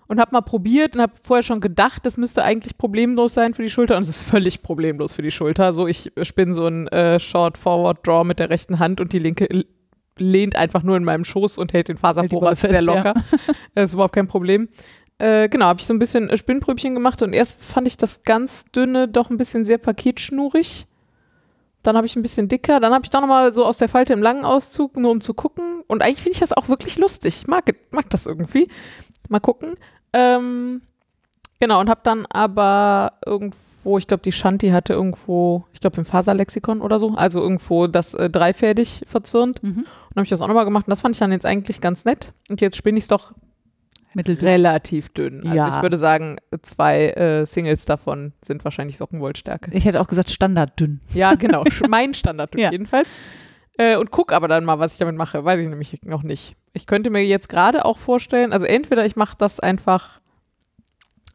Und habe mal probiert und habe vorher schon gedacht, das müsste eigentlich problemlos sein für die Schulter. Und es ist völlig problemlos für die Schulter. So, ich spinne so ein äh, Short Forward Draw mit der rechten Hand und die linke lehnt einfach nur in meinem Schoß und hält den Faserbohrer sehr locker. Das [laughs] ist überhaupt kein Problem. Äh, genau, habe ich so ein bisschen äh, Spinnpröbchen gemacht und erst fand ich das ganz dünne doch ein bisschen sehr paketschnurig. Dann habe ich ein bisschen dicker. Dann habe ich doch nochmal so aus der Falte im langen Auszug, nur um zu gucken. Und eigentlich finde ich das auch wirklich lustig. Ich mag, mag das irgendwie. Mal gucken. Ähm, Genau, und habe dann aber irgendwo, ich glaube, die Shanti hatte irgendwo, ich glaube, im Faserlexikon oder so, also irgendwo das äh, dreifädig verzwirnt. Mhm. Und habe ich das auch nochmal gemacht. Und das fand ich dann jetzt eigentlich ganz nett. Und jetzt spinne ich es doch Mitteldünn. relativ dünn. Also Ja. ich würde sagen, zwei äh, Singles davon sind wahrscheinlich Sockenwollstärke. Ich hätte auch gesagt standarddünn. Ja, genau. [laughs] mein Standard Ja. jedenfalls. Äh, und guck aber dann mal, was ich damit mache. Weiß ich nämlich noch nicht. Ich könnte mir jetzt gerade auch vorstellen, also entweder ich mache das einfach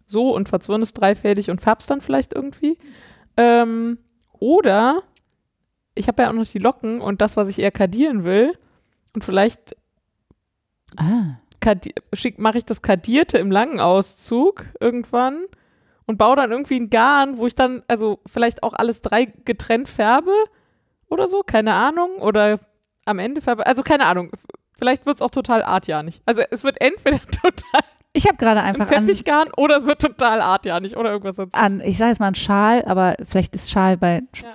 so und verzwirn es dreifädig und färb's dann vielleicht irgendwie. Ähm, oder ich habe ja auch noch die Locken und das, was ich eher kadieren will. Und vielleicht Ah. Mache ich das Kadierte im langen Auszug irgendwann und baue dann irgendwie ein Garn, wo ich dann, also vielleicht auch alles drei getrennt färbe oder so, keine Ahnung. Oder am Ende färbe, also keine Ahnung. Vielleicht wird es auch total artjanig. Also es wird entweder [laughs] total Ich habe gerade ein einfach an, Teppichgarn oder es wird total artjanig oder irgendwas dazu. an, ich sage jetzt mal ein Schal, aber vielleicht ist Schal bei Sch Ja.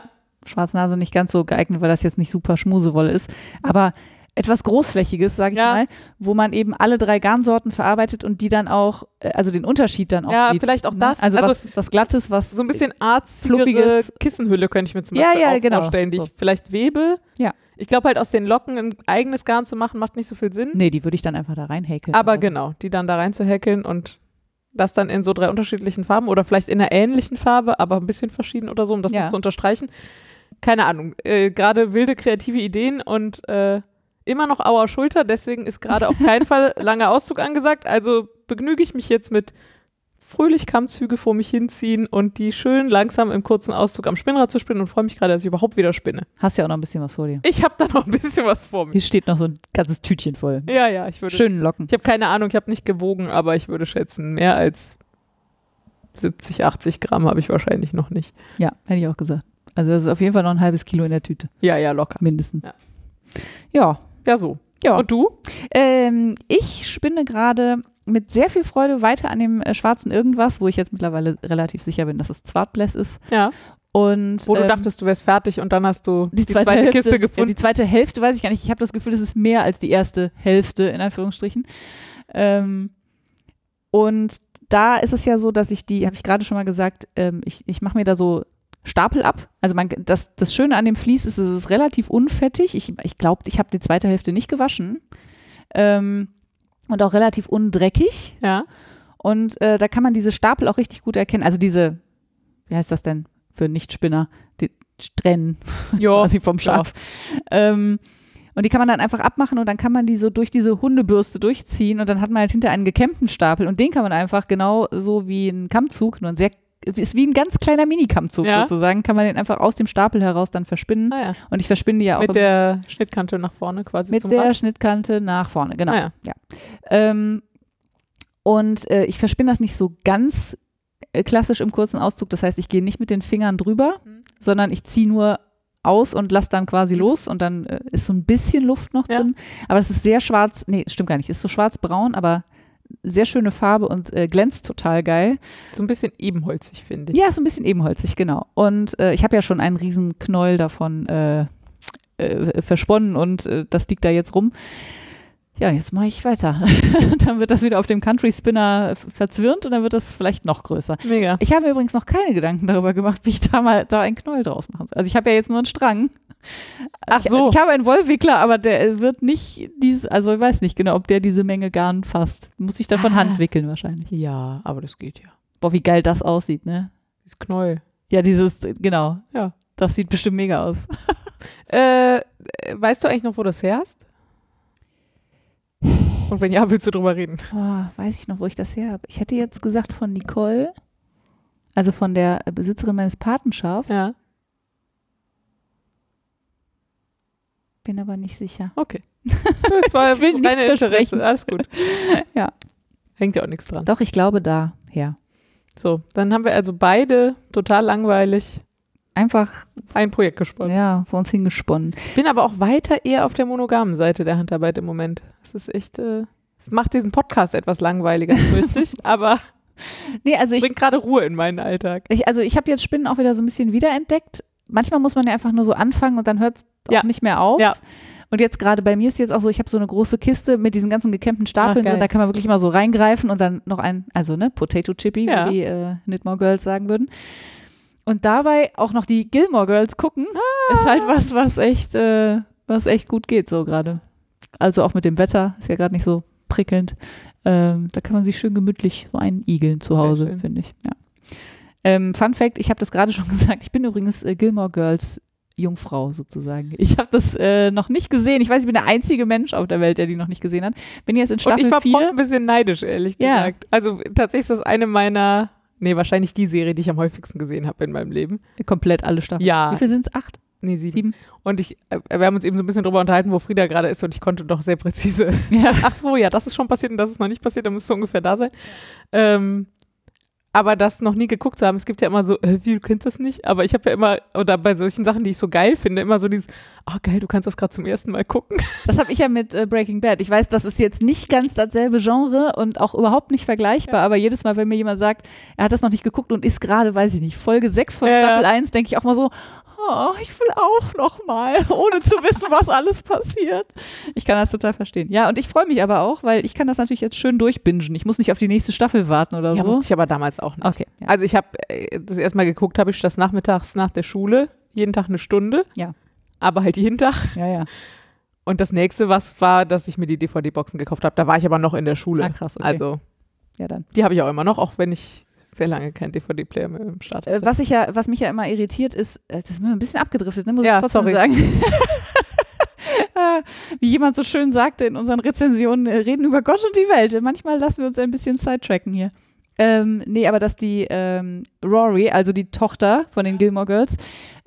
Schwarznase nicht ganz so geeignet, weil das jetzt nicht super Schmusewolle ist. Aber etwas Großflächiges, sage ich Ja. mal, wo man eben alle drei Garnsorten verarbeitet und die dann auch, äh, also den Unterschied dann auch Ja, sieht, vielleicht auch ne? das. Also, Also was, was Glattes, was So ein bisschen arzigere Fluppiges. Kissenhülle könnte ich mir zum Ja, Beispiel ja, auch genau. vorstellen, die So. ich vielleicht webe. Ja. Ich glaube halt aus den Locken ein eigenes Garn zu machen, macht nicht so viel Sinn. Nee, die würde ich dann einfach da reinhäkeln. Aber oder so. genau, die dann da rein zu häkeln und das dann in so drei unterschiedlichen Farben oder vielleicht in einer ähnlichen Farbe, aber ein bisschen verschieden oder so, um das Ja. zu unterstreichen. Keine Ahnung. Äh, gerade wilde kreative Ideen und äh, immer noch Auer Schulter, deswegen ist gerade auf keinen Fall [laughs] langer Auszug angesagt. Also begnüge ich mich jetzt mit fröhlich Kammzüge vor mich hinziehen und die schön langsam im kurzen Auszug am Spinnrad zu spinnen und freue mich gerade, dass ich überhaupt wieder spinne. Hast ja auch noch ein bisschen was vor dir. Ich habe da noch ein bisschen was vor mir. Hier steht noch so ein ganzes Tütchen voll. Ja, ja, ich würde Schönen Locken. Ich habe keine Ahnung, ich habe nicht gewogen, aber ich würde schätzen, mehr als 70, 80 Gramm habe ich wahrscheinlich noch nicht. Ja, hätte ich auch gesagt. Also das ist auf jeden Fall noch ein halbes Kilo in der Tüte, Ja, ja, locker. mindestens. Ja. Ja. Ja, so. Ja. Und du? Ähm, ich spinne gerade mit sehr viel Freude weiter an dem äh, schwarzen Irgendwas, wo ich jetzt mittlerweile relativ sicher bin, dass es Zwartbless ist. Ja. Und Wo du ähm, dachtest, du wärst fertig und dann hast du die zweite, Hälfte, Kiste Ja, gefunden. die zweite Hälfte weiß ich gar nicht. Ich habe das Gefühl, es ist mehr als die erste Hälfte, in Anführungsstrichen. Ähm, und da ist es ja so, dass ich die, habe ich gerade schon mal gesagt, ähm, ich, ich mache mir da so Stapel ab. Also man, das, das Schöne an dem Vlies ist, es ist relativ unfettig. Ich, ich glaube, ich habe die zweite Hälfte nicht gewaschen. Ähm, und auch relativ undreckig. ja. Und äh, da kann man diese Stapel auch richtig gut erkennen. Also diese, wie heißt das denn für Nichtspinner? Die Strähnen Ja. [laughs] quasi vom Schaf. Ähm, und die kann man dann einfach abmachen und dann kann man die so durch diese Hundebürste durchziehen und dann hat man halt hinter einen gekämmten Stapel und den kann man einfach genau so wie ein Kammzug, nur ein sehr, ist wie ein ganz kleiner Mini-Kammzug Ja. sozusagen, kann man den einfach aus dem Stapel heraus dann verspinnen. Ah, ja. Und ich verspinne die ja auch Mit der Schnittkante nach vorne quasi mit der Rand. Schnittkante nach vorne, genau. Ah, ja. Ähm, und äh, ich verspinne das nicht so ganz äh, klassisch im kurzen Auszug. Das heißt, ich gehe nicht mit den Fingern drüber, Mhm. sondern ich ziehe nur aus und lasse dann quasi Mhm. los und dann äh, ist so ein bisschen Luft noch drin. Aber es ist sehr schwarz, nee, stimmt gar nicht, ist so schwarz-braun, aber sehr schöne Farbe und äh, glänzt total geil. So ein bisschen ebenholzig, finde ich. Ja, ist ein bisschen ebenholzig, genau. Und äh, ich habe ja schon einen riesen Knäuel davon äh, äh, versponnen und äh, das liegt da jetzt rum. Ja, jetzt mache ich weiter. [laughs] dann wird das wieder auf dem Country Spinner verzwirnt und dann wird das vielleicht noch größer. Mega. Ich habe übrigens noch keine Gedanken darüber gemacht, wie ich da mal da einen Knäuel draus machen soll. Also ich habe ja jetzt nur einen Strang. Ach ich, so. Ich habe einen Wollwickler, aber der wird nicht dies, also ich weiß nicht genau, ob der diese Menge Garn fasst. Muss ich dann von Ah. Hand wickeln wahrscheinlich. Ja, aber das geht ja. Boah, wie geil das aussieht, ne? Dieses Knäuel. Ja, dieses, genau. Ja. Das sieht bestimmt mega aus. [laughs] Äh, weißt du eigentlich noch, wo du das her hast? Und wenn ja, willst du drüber reden? Boah, weiß ich noch, wo ich das her habe. Ich hätte jetzt gesagt von Nicole, also von der Besitzerin meines Patenschafs, Ja, bin aber nicht sicher. okay. Das war [laughs] Ich will reine Interesse. Alles gut. [laughs] Ja. Hängt ja auch nichts dran. Doch, ich glaube daher. So, dann haben wir also beide total langweilig Einfach, ein Projekt gesponnen. ja, vor uns hingesponnen. Ich bin aber auch weiter eher auf der monogamen Seite der Handarbeit im Moment. Es ist echt, äh, es macht diesen Podcast etwas langweiliger, [laughs] fürchte ich, aber Nee, also ich, bringt gerade Ruhe in meinen Alltag. ich also ich habe jetzt Spinnen auch wieder so ein bisschen wiederentdeckt. Manchmal muss man ja einfach nur so anfangen und dann hört es Ja. auch nicht mehr auf. Ja. Und jetzt gerade bei mir ist jetzt auch so, ich habe so eine große Kiste mit diesen ganzen gekämmten Stapeln Ach, und da kann man wirklich mal so reingreifen und dann noch ein, also ne, Potato Chippy, Ja. wie die äh, Knitmore Girls sagen würden. Und dabei auch noch die Gilmore Girls gucken, Ah. ist halt was, was echt, äh, was echt gut geht so gerade. Also auch mit dem Wetter, ist ja gerade nicht so prickelnd. Ähm, da kann man sich schön gemütlich so einigeln zu Hause, finde ich. Ja. Ähm, Fun Fact, ich habe das gerade schon [laughs] gesagt, ich bin übrigens äh, Gilmore Girls Jungfrau sozusagen. Ich habe das äh, noch nicht gesehen. Ich weiß, ich bin der einzige Mensch auf der Welt, der die noch nicht gesehen hat. Bin jetzt in Und Staffel ich war 4. ein bisschen neidisch, ehrlich Ja. gesagt. Also tatsächlich ist das eine meiner, nee, wahrscheinlich die Serie, die ich am häufigsten gesehen habe in meinem Leben. Komplett alle Staffeln. Ja. Wie viel sind es? Acht? Nee, sieben. Sieben? Und ich, äh, wir haben uns eben so ein bisschen drüber unterhalten, wo Frieda gerade ist und ich konnte doch sehr präzise. [laughs] Ja. Ach so, ja, das ist schon passiert und das ist noch nicht passiert, da müsste ungefähr da sein. Ähm, aber das noch nie geguckt zu haben, es gibt ja immer so, äh, wie, du kennst das nicht? Aber ich habe ja immer, oder bei solchen Sachen, die ich so geil finde, immer so dieses, oh geil, du kannst das gerade zum ersten Mal gucken. Das habe ich ja mit äh, Breaking Bad. Ich weiß, das ist jetzt nicht ganz dasselbe Genre und auch überhaupt nicht vergleichbar, aber jedes Mal, wenn mir jemand sagt, er hat das noch nicht geguckt und ist gerade, weiß ich nicht, Folge 6 von Ja, ja. Staffel 1, denke ich auch mal so, oh, ich will auch noch mal, [laughs] ohne zu wissen, was alles passiert. Ich kann das total verstehen. Ja, und ich freue mich aber auch, weil ich kann das natürlich jetzt schön durchbingen. Ich muss nicht auf die nächste Staffel warten oder Ja, so. musste ich aber damals auch nicht. Okay. Ja. Also ich habe äh, das erste Mal geguckt, habe ich das nachmittags nach der Schule, jeden Tag eine Stunde. Ja. Aber halt jeden Tag. ja, ja. Und das nächste, was war, dass ich mir die DVD-Boxen gekauft habe. Da war ich aber noch in der Schule. Ah, krass, okay. Also ja, dann. die habe ich auch immer noch, auch wenn ich sehr lange keinen DVD-Player mehr im Start Äh, hatte. was ich ja, was mich ja immer irritiert ist, äh, das ist mir ein bisschen abgedriftet, ne, muss Ja, ich trotzdem sorry. sagen. [laughs] Äh, Wie jemand so schön sagte in unseren Rezensionen, reden über Gott und die Welt. Manchmal lassen wir uns ein bisschen sidetracken hier. Ähm, nee, aber dass die ähm, Rory, also die Tochter von den Gilmore Girls,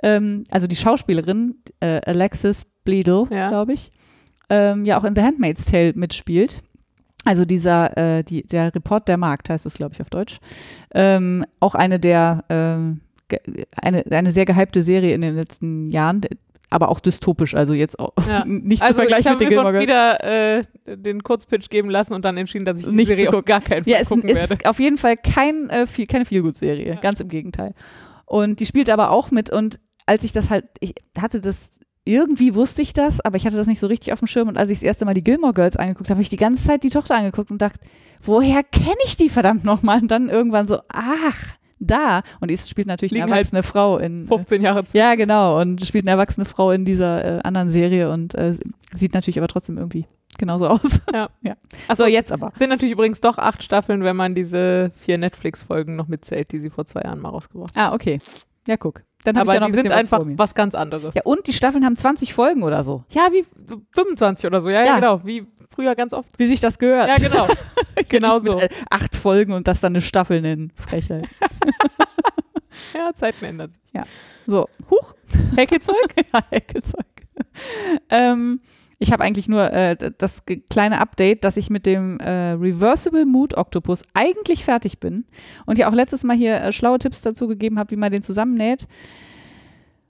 ähm, also die Schauspielerin äh, Alexis Bledel, Ja. glaube ich, ähm, ja auch in The Handmaid's Tale mitspielt. Also dieser, äh, die, der Report der Markt heißt es, glaube ich, auf Deutsch. Ähm, auch eine der, ge- eine, eine sehr gehypte Serie in den letzten Jahren, aber auch dystopisch, also jetzt auch Ja. [laughs] nicht zu Also ich vergleichen habe mit den Gilmore Girls. wieder äh, den Kurzpitch geben lassen und dann entschieden, dass ich die Nicht Serie zu auf gar keinen Fall Ja, es gucken ist werde. auf jeden Fall kein, äh, viel, keine Feelgood-Serie, Ja. ganz im Gegenteil. Und die spielt aber auch mit und als ich das halt, ich hatte das, irgendwie wusste ich das, aber ich hatte das nicht so richtig auf dem Schirm und als ich das erste Mal die Gilmore Girls angeguckt habe, habe ich die ganze Zeit die Tochter angeguckt und dachte, woher kenne ich die verdammt nochmal? Und dann irgendwann so, ach, da. Und es spielt natürlich eine Liegen halt erwachsene Frau in. äh, 15 Jahre zu. Ja, genau. Und spielt eine erwachsene Frau in dieser äh, anderen Serie und äh, sieht natürlich aber trotzdem irgendwie genauso [laughs] aus. Ja. ja. Achso, So, jetzt aber. Es sind natürlich übrigens doch acht Staffeln, wenn man diese vier Netflix-Folgen noch mitzählt, die sie vor zwei Jahren mal rausgebracht Ah, okay. Ja, guck. Dann habe ich Aber ja noch die ein sind was einfach was ganz anderes. Ja, und die Staffeln haben 20 Folgen oder so. Ja, wie 25 oder so. Ja, ja, Ja. genau. Wie früher ganz oft. Wie sich das gehört. Ja, genau. [laughs] genau so. Äh, Acht Folgen und das dann eine Staffel nennen. Frechheit. [laughs] Ja, Zeiten ändern sich. So, huch. Hackelzeug? [laughs] ja, Eckelzeug. ähm, ich habe eigentlich nur äh, das kleine Update, dass ich mit dem äh, Reversible Mood Octopus eigentlich fertig bin und ja auch letztes Mal hier äh, schlaue Tipps dazu gegeben habe, wie man den zusammennäht.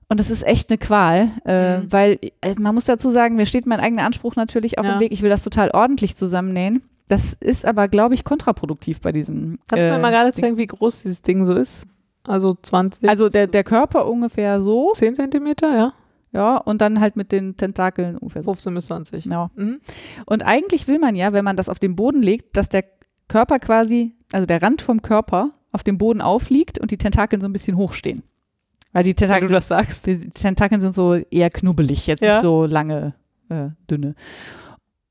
Und das ist echt eine Qual, äh, Mhm. weil äh, man muss dazu sagen, mir steht mein eigener Anspruch natürlich auch Ja. im Weg. Ich will das total ordentlich zusammennähen. Das ist aber, glaube ich, kontraproduktiv bei diesem. Kannst du äh, mir mal gerade zeigen, wie groß dieses Ding so ist? Also 20, Also der, der Körper ungefähr so, 10 Zentimeter, ja. ja, und dann halt mit den Tentakeln ungefähr so. 15 bis 20. Ja. Mhm. Und eigentlich will man ja, wenn man das auf den Boden legt, dass der Körper quasi, also der Rand vom Körper auf dem Boden aufliegt und die Tentakeln so ein bisschen hochstehen. Weil die Wenn du das sagst. die Tentakeln sind so eher knubbelig, jetzt Ja. nicht so lange, äh, dünne.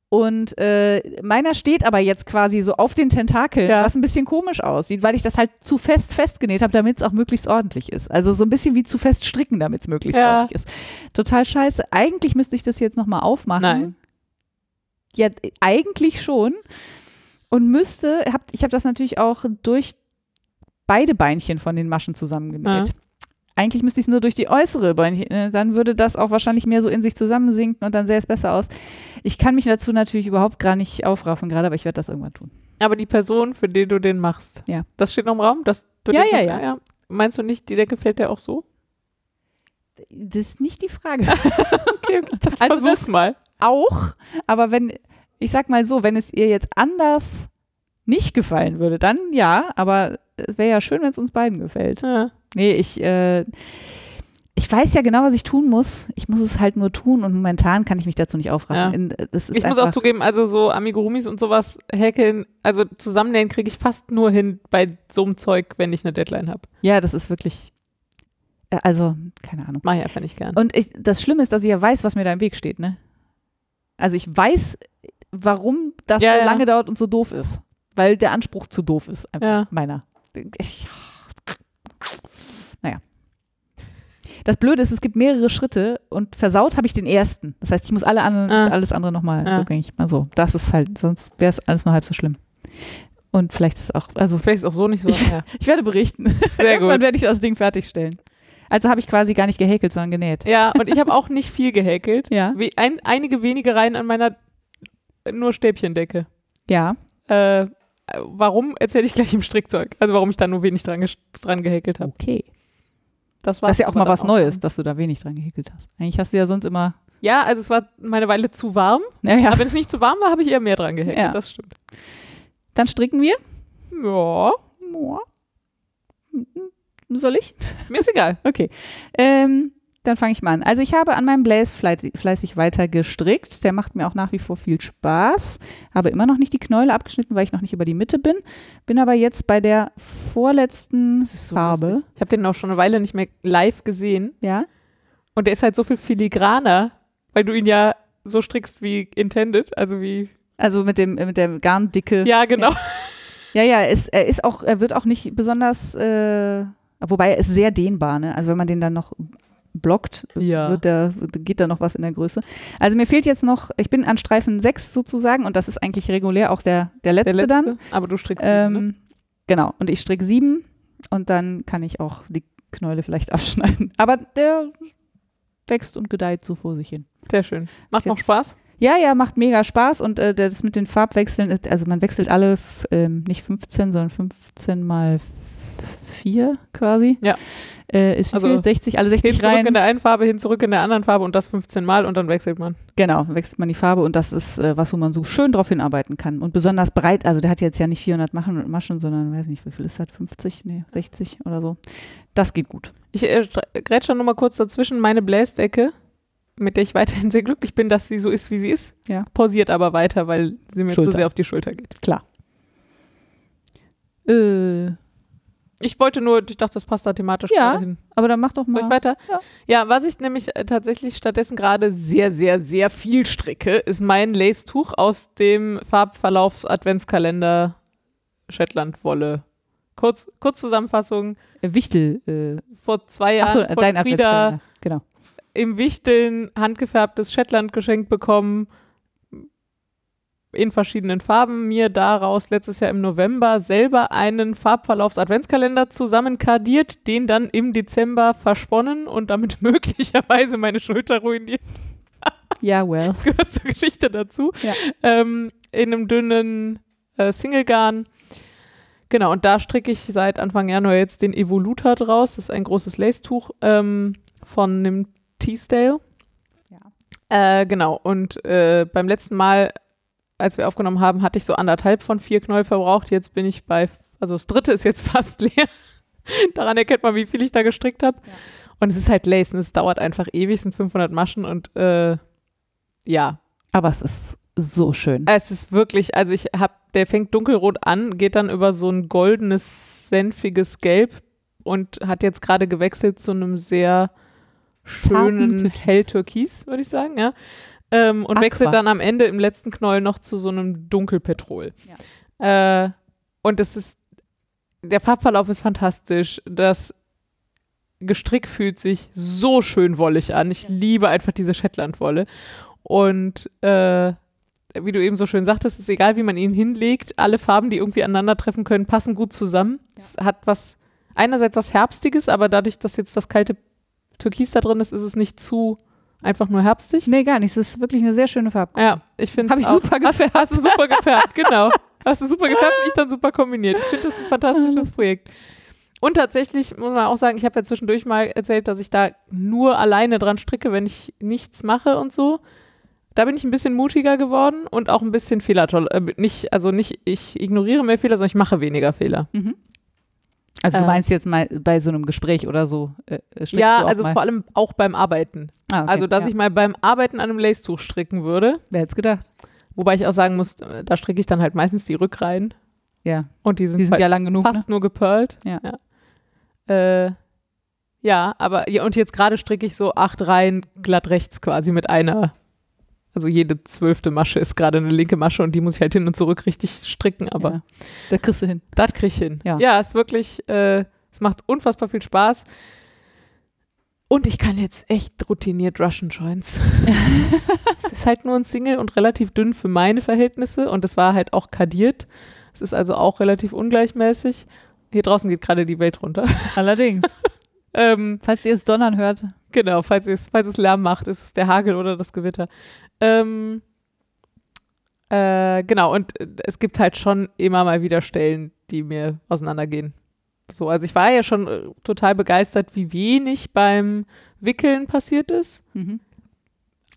Und äh, meiner steht aber jetzt quasi so auf den Tentakeln, Ja. was ein bisschen komisch aussieht, weil ich das halt zu fest festgenäht habe, damit es auch möglichst ordentlich ist. Also so ein bisschen wie zu fest stricken, damit es möglichst Ja. ordentlich ist. Total scheiße. Eigentlich müsste ich das jetzt nochmal aufmachen. Nein. Ja, eigentlich schon. Und müsste, hab, ich habe das natürlich auch durch beide Beinchen von den Maschen zusammengenäht. Ja. Eigentlich müsste ich es nur durch die äußere Beinchen, äh, dann würde das auch wahrscheinlich mehr so in sich zusammensinken und dann sähe es besser aus. Ich kann mich dazu natürlich überhaupt gar nicht aufraffen gerade, aber ich werde das irgendwann tun. Aber die Person, für die du den machst, Ja. das steht noch im Raum? Dass Ja, den ja, ja. Meinst du nicht, die Decke gefällt dir auch so? Das ist nicht die Frage. [laughs] Okay, dachte, Also versuch's mal. auch, aber wenn, ich sag mal so, wenn es ihr jetzt anders nicht gefallen würde, dann ja, aber es wäre ja schön, wenn es uns beiden gefällt. Ja. Nee, ich, äh, ich weiß ja genau, was ich tun muss. Ich muss es halt nur tun und momentan kann ich mich dazu nicht aufraffen. Ja. In, das ist Ich muss auch zugeben, also so Amigurumis und sowas häkeln, also zusammennähen kriege ich fast nur hin bei so einem Zeug, wenn ich eine Deadline habe. Ja, das ist wirklich. äh, Also, keine Ahnung. Mache ich einfach nicht gern. Und ich, das Schlimme ist, dass ich ja weiß, was mir da im Weg steht, ne? Also ich weiß, warum das Ja, so ja. lange dauert und so doof ist. Weil der Anspruch zu doof ist, einfach Ja. meiner. Ich, naja. Das Blöde ist, es gibt mehrere Schritte und versaut habe ich den ersten. Das heißt, ich muss alle anderen, Ah. alles andere nochmal Ah. rückgängig. Mal so. Das ist halt, sonst wäre es alles nur halb so schlimm. Und vielleicht ist es auch, also Vielleicht ist auch so nicht so. Ich- ja. [laughs] ich werde berichten. Sehr [laughs] Irgendwann gut. werde ich das Ding fertigstellen. Also habe ich quasi gar nicht gehäkelt, sondern genäht. Ja, und ich habe auch nicht viel gehäkelt. [laughs] Ja. Wie, ein, einige wenige Reihen an meiner nur Stäbchendecke. Ja. Äh, warum, erzähle ich gleich im Strickzeug. Also warum ich da nur wenig dran, dran gehäkelt habe. Okay. Das, war's Das ist ja auch mal was Neues, dass du da wenig dran gehäkelt hast. Eigentlich hast du ja sonst immer. Ja, also es war meine Weile zu warm. Naja, Aber wenn es nicht zu warm war, habe ich eher mehr dran gehäkelt. Ja. Das stimmt. dann stricken wir. Ja, Ja. Soll ich? mir ist egal. [laughs] Okay. Ähm, dann fange ich mal an. Also ich habe an meinem Blaze fleißig, weiter gestrickt. Der macht mir auch nach wie vor viel Spaß. Habe immer noch nicht die Knäule abgeschnitten, weil ich noch nicht über die Mitte bin. Bin aber jetzt bei der vorletzten so Farbe. lustig. Ich habe den auch schon eine Weile nicht mehr live gesehen. Ja. Und der ist halt so viel filigraner, weil du ihn ja so strickst wie intended. Also wie. Also mit dem mit der Garndicke. Ja, genau. Ja, ja, er ist, er ist auch, er wird auch nicht besonders, äh, wobei er ist sehr dehnbar, ne? Also wenn man den dann noch blockt, Ja. wird der, geht da noch was in der Größe. Also mir fehlt jetzt noch, ich bin an Streifen 6 sozusagen und das ist eigentlich regulär auch der, der letzte, Der letzte. dann. Aber du strickst Ähm, ihn, ne? Genau, und ich stricke 7 und dann kann ich auch die Knäule vielleicht [laughs] abschneiden. Aber der wächst und gedeiht so vor sich hin. Sehr schön. Macht noch Spaß? Ja, ja, macht mega Spaß und äh, das mit den Farbwechseln, ist- also man wechselt alle ähm, nicht 15, sondern 15 mal 4 quasi. Ja. Äh, ist Also viel? 60, alle 60 Hin zurück rein. in der einen Farbe, hin zurück in der anderen Farbe und das 15 Mal und dann wechselt man. Genau, wechselt man die Farbe und das ist äh, was, wo man so schön drauf hinarbeiten kann. Und besonders breit, also der hat jetzt ja nicht 400 Maschen, Maschen sondern weiß nicht, wie viel ist das? 50? Nee, 60 oder so. Das geht gut. Ich äh, stre- grätsch schon nochmal kurz dazwischen. Meine Bläsdecke, mit der ich weiterhin sehr glücklich bin, dass sie so ist, wie sie ist, Ja. pausiert aber weiter, weil sie mir zu Schulter. sehr auf die Schulter geht. Klar. Äh, Ich wollte nur, ich dachte, das passt da thematisch Ja. hin. aber dann mach doch Soll ich mal. weiter? Ja. Ja, was ich nämlich äh, tatsächlich stattdessen gerade sehr, sehr, sehr viel stricke, ist mein Lace-Tuch aus dem Farbverlaufs-Adventskalender Shetland-Wolle. Kurz, kurz Zusammenfassung. Äh, Wichtel. Äh, Vor zwei Jahren achso, von dein Frieda. Genau. im Wichteln handgefärbtes Shetland geschenkt bekommen. In verschiedenen Farben. Mir daraus letztes Jahr im November selber einen Farbverlaufs-Adventskalender zusammenkardiert, den dann im Dezember versponnen und damit [laughs] möglicherweise meine Schulter ruiniert. Ja, well. Das gehört zur Geschichte dazu. Ja. Ähm, in einem dünnen äh, Single-Garn. Genau, und da stricke ich seit Anfang Januar jetzt den Evoluta draus. Das ist ein großes Lace-Tuch ähm, von einem Teasdale. Ja. Äh, genau, und äh, beim letzten Mal, als wir aufgenommen haben, hatte ich so anderthalb von vier Knäuel verbraucht. Jetzt bin ich bei, also das dritte ist jetzt [laughs] fast leer. Daran erkennt man, wie viel ich da gestrickt habe. Ja. Und es ist halt Lace und es dauert einfach ewig, es sind 500 Maschen und äh, ja, Aber es ist so schön. es ist wirklich, also ich habe, der fängt dunkelrot an, geht dann über so ein goldenes, senfiges Gelb und hat jetzt gerade gewechselt zu einem sehr schönen Türkis. hell-Türkis, würde ich sagen, ja. Ähm, und Aqua. wechselt dann am Ende im letzten Knäuel noch zu so einem Dunkelpetrol. Äh, und es ist, der Farbverlauf ist fantastisch. Das Gestrick fühlt sich so schön wollig an. Ich liebe einfach diese Shetlandwolle. Und äh, wie du eben so schön sagtest, ist egal, wie man ihn hinlegt, alle Farben, die irgendwie aneinandertreffen können, passen gut zusammen. Es hat was, einerseits was Herbstiges, aber dadurch, dass jetzt das kalte Türkis da drin ist, ist es nicht zu einfach nur herbstig. Nee, gar nicht. Es ist wirklich eine sehr schöne Farbe. Ja, ich finde. Hab ich auch- super gefärbt. Hast, hast du super gefärbt, genau. Hast du super gefärbt und ich dann super kombiniert. Ich finde das ein fantastisches Projekt. Und tatsächlich muss man auch sagen, ich habe ja zwischendurch mal erzählt, dass ich da nur alleine dran stricke, wenn ich nichts mache und so. Da bin ich ein bisschen mutiger geworden und auch ein bisschen fehlertoll. Äh, nicht, also nicht, ich ignoriere mehr Fehler, sondern ich mache weniger Fehler. Mhm. Also du Äh. meinst jetzt mal bei so einem Gespräch oder so? Äh, strickst Ja, also mal? vor allem auch beim Arbeiten. Ah, okay, Also, dass ja. ich mal beim Arbeiten an einem Lace-Tuch stricken würde. Wer hätte gedacht? Wobei ich auch sagen muss, äh, da stricke ich dann halt meistens die Rückreihen. Ja, Und die sind, die sind ja lang genug. Ne? fast nur gepearlt. Ja. Ja, äh, ja aber ja, und jetzt gerade stricke ich so acht Reihen glatt rechts quasi mit einer. Also jede zwölfte Masche ist gerade eine linke Masche und die muss ich halt hin und zurück richtig stricken, aber ja. Da kriegst du hin. das kriege ich hin. Ja. ja, ist wirklich, äh, es macht unfassbar viel Spaß. Und ich kann jetzt echt routiniert Russian Joints. [laughs] es ist halt nur ein Single und relativ dünn für meine Verhältnisse und es war halt auch kadiert. Es ist also auch relativ ungleichmäßig. Hier draußen geht gerade die Welt runter. [laughs] Allerdings. ähm, Falls ihr es donnern hört. genau, falls es, falls es Lärm macht, ist es der Hagel oder das Gewitter. Ähm, äh, genau, und äh, es gibt halt schon immer mal wieder Stellen, die mir auseinandergehen. So, also ich war ja schon äh, total begeistert, wie wenig beim Wickeln passiert ist. Mhm.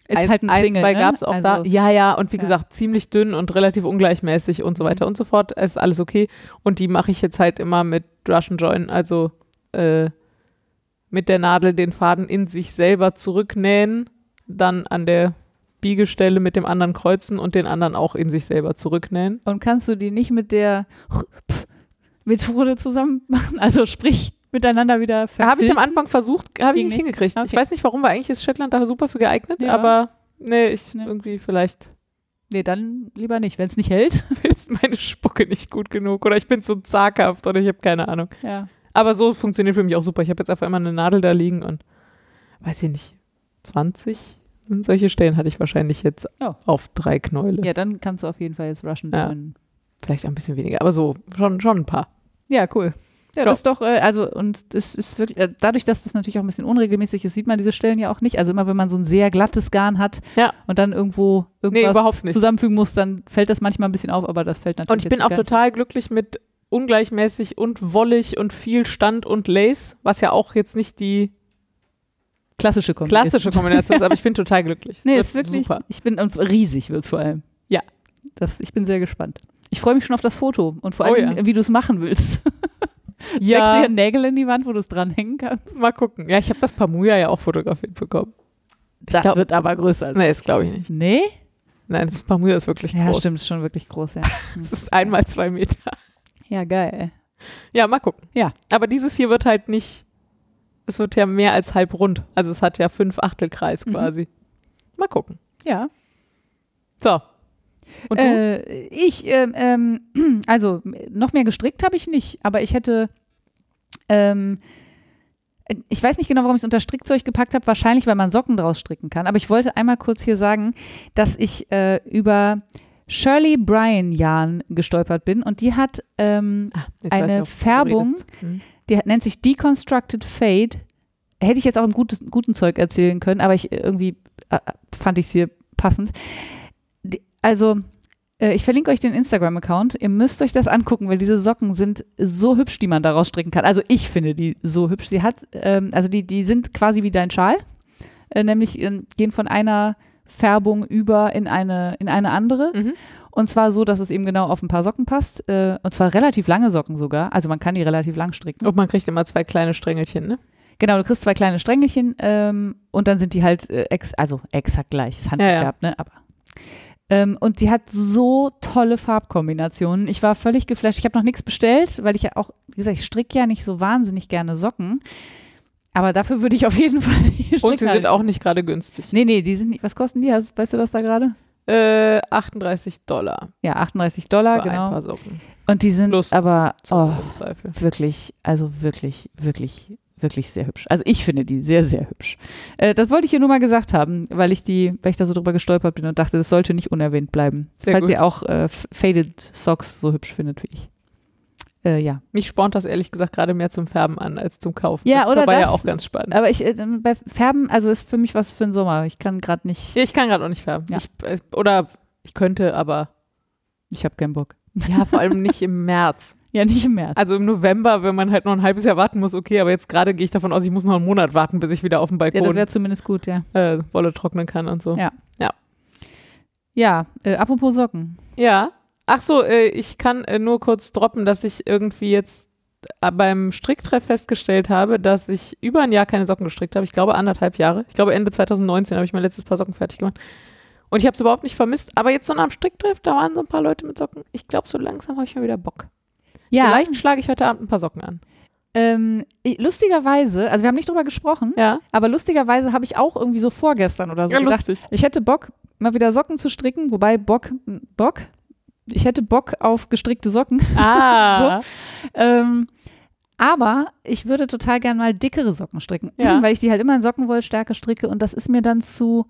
Ist ein, halt ein ein, Single, zwei ne? gab es auch also, da. Ja, ja, und wie ja. gesagt, ziemlich dünn und relativ ungleichmäßig und so weiter Mhm. und so fort. Es ist alles okay. Und die mache ich jetzt halt immer mit Russian Join, also äh, mit der Nadel den Faden in sich selber zurücknähen, dann an der Biegestelle mit dem anderen kreuzen und den anderen auch in sich selber zurücknähen. Und kannst du die nicht mit der Methode zusammen machen? Also sprich, miteinander wieder Habe ich am? Anfang versucht, habe ich nicht nicht? hingekriegt. Ich Okay. weiß nicht warum, weil eigentlich ist Shetland da super für geeignet, Ja. aber nee, ich Nee. irgendwie vielleicht Nee, dann lieber nicht, wenn es nicht hält. [laughs] willst meine Spucke nicht gut genug oder ich bin zu zaghaft oder ich habe keine Ahnung. Ja. Aber so funktioniert für mich auch super. Ich habe jetzt auf einmal eine Nadel da liegen und weiß ich nicht, 20 sind solche Stellen hatte ich wahrscheinlich jetzt Ja. auf drei Knäule. Ja, dann kannst du auf jeden Fall jetzt Russian Ja. Vielleicht ein bisschen weniger, aber so schon, schon ein paar. Ja, cool. Ja, das ist doch, äh, also, und das ist wirklich, äh, dadurch, dass das natürlich auch ein bisschen unregelmäßig ist, sieht man diese Stellen ja auch nicht. Also immer, wenn man so ein sehr glattes Garn hat Ja. und dann irgendwo irgendwas nicht. zusammenfügen muss, dann fällt das manchmal ein bisschen auf, aber das fällt natürlich Und ich bin auch gar nicht. total glücklich mit ungleichmäßig und wollig und viel Stand und Lace, was ja auch jetzt nicht die klassische Kombination. klassische [laughs] Kombination aber ich bin total glücklich. Nee, Wird ist wirklich, super. ich bin, und riesig wird es vor allem. Ja. Das, ich bin sehr gespannt. Ich freue mich schon auf das Foto und vor Oh allem, ja. wie du es machen willst. [laughs] Steckst du Ja, hier Nägel in die Wand, wo du es dranhängen kannst? mal gucken. Ja, ich habe das Pamuja ja auch fotografiert bekommen. Das glaub- wird aber größer. Nee, das glaube ich nicht. Nee? Nein, das Pamuja ist wirklich Ja, groß. stimmt, ist schon wirklich groß, ja. [laughs] Es ist einmal zwei Meter. Ja, geil. Ja, mal gucken. Ja. Aber dieses hier wird halt nicht, es wird ja mehr als halb rund. Also es hat ja fünf Achtelkreis Mhm. quasi. Mal gucken. Ja. So. Und? Äh, ich, ähm, ähm, [clears throat] also noch mehr gestrickt habe ich nicht, aber ich hätte, ähm, ich weiß nicht genau, warum ich es unter Strickzeug gepackt habe, wahrscheinlich, weil man Socken draus stricken kann, aber ich wollte einmal kurz hier sagen, dass ich äh, über Shirley Bryan Yarn gestolpert bin und die hat, ähm, Ah, eine Färbung. Hm. Die nennt sich Deconstructed Fade. Hätte ich jetzt auch im gutes, guten Zeug erzählen können, aber ich irgendwie äh, fand ich es hier passend. Die, also, äh, ich verlinke euch den Instagram-Account. Ihr müsst euch das angucken, weil diese Socken sind so hübsch, die man daraus stricken kann. Also ich finde die so hübsch. Sie hat, ähm, also die, die sind quasi wie dein Schal, äh, nämlich ähm, gehen von einer Färbung über in eine, in eine andere. Mhm. Und zwar so, dass es eben genau auf ein paar Socken passt. Äh, und zwar relativ lange Socken sogar. Also man kann die relativ lang stricken. Und man kriegt immer zwei kleine Strängelchen, ne? Genau, du kriegst zwei kleine Strängelchen ähm, und dann sind die halt äh, ex also exakt gleich, ist handgefärbt, ne? Aber ähm, und sie hat so tolle Farbkombinationen. Ich war völlig geflasht. Ich habe noch nichts bestellt, weil ich ja auch, wie gesagt, ich stricke ja nicht so wahnsinnig gerne Socken. Aber dafür würde ich auf jeden [laughs] Fall die Und sie sind auch nicht gerade günstig. Nee, nee, die sind nicht. Was kosten die? Hast, weißt du das da gerade? Äh, 38 Dollar Ja, 38 Dollar, für ein genau. paar Socken. Und die sind Plus aber oh, wirklich, also wirklich, wirklich, wirklich sehr hübsch. Also ich finde die sehr, sehr hübsch. Äh, das wollte ich hier nur mal gesagt haben, weil ich die, weil ich da so drüber gestolpert bin und dachte, das sollte nicht unerwähnt bleiben. Sehr Falls gut. ihr auch äh, Faded Socks so hübsch findet wie ich. Äh, ja. Mich spornt das ehrlich gesagt gerade mehr zum Färben an als zum Kaufen. Ja, das ist oder aber ja das. auch ganz spannend. Aber ich, äh, bei Färben, also ist für mich was für den Sommer. Ich kann gerade nicht, Ja, ich kann gerade auch nicht färben. Ja. Ich, äh, oder ich könnte, aber ich habe keinen Bock. ja, vor allem nicht im März. [laughs] Ja, nicht im März. Also im November, wenn man halt noch ein halbes Jahr warten muss, okay, aber jetzt gerade gehe ich davon aus, ich muss noch einen Monat warten, bis ich wieder auf dem Ja, das Balkon wäre zumindest gut, ja. äh, Wolle trocknen kann und so. Ja. Ja, äh, apropos Socken. Ja. Ach so, äh, ich kann äh, nur kurz droppen, dass ich irgendwie jetzt äh, beim Stricktreff festgestellt habe, dass ich über ein Jahr keine Socken gestrickt habe. Ich glaube anderthalb Jahre. Ich glaube Ende 2019 habe ich mein letztes Paar Socken fertig gemacht. Und ich habe es überhaupt nicht vermisst. Aber jetzt so nach dem Stricktreff, da waren so ein paar Leute mit Socken. Ich glaube, so langsam habe ich mal wieder Bock. Ja, Vielleicht schlage ich heute Abend ein paar Socken an. ähm, lustigerweise, also wir haben nicht drüber gesprochen, Ja, aber lustigerweise habe ich auch irgendwie so vorgestern oder so ja gedacht, lustig. ich hätte Bock, mal wieder Socken zu stricken, wobei Bock, Bock, ich hätte Bock auf gestrickte Socken. Ah, [laughs] Ähm, aber ich würde total gern mal dickere Socken stricken, Ja. weil ich die halt immer in Sockenwollstärke stricke und das ist mir dann zu,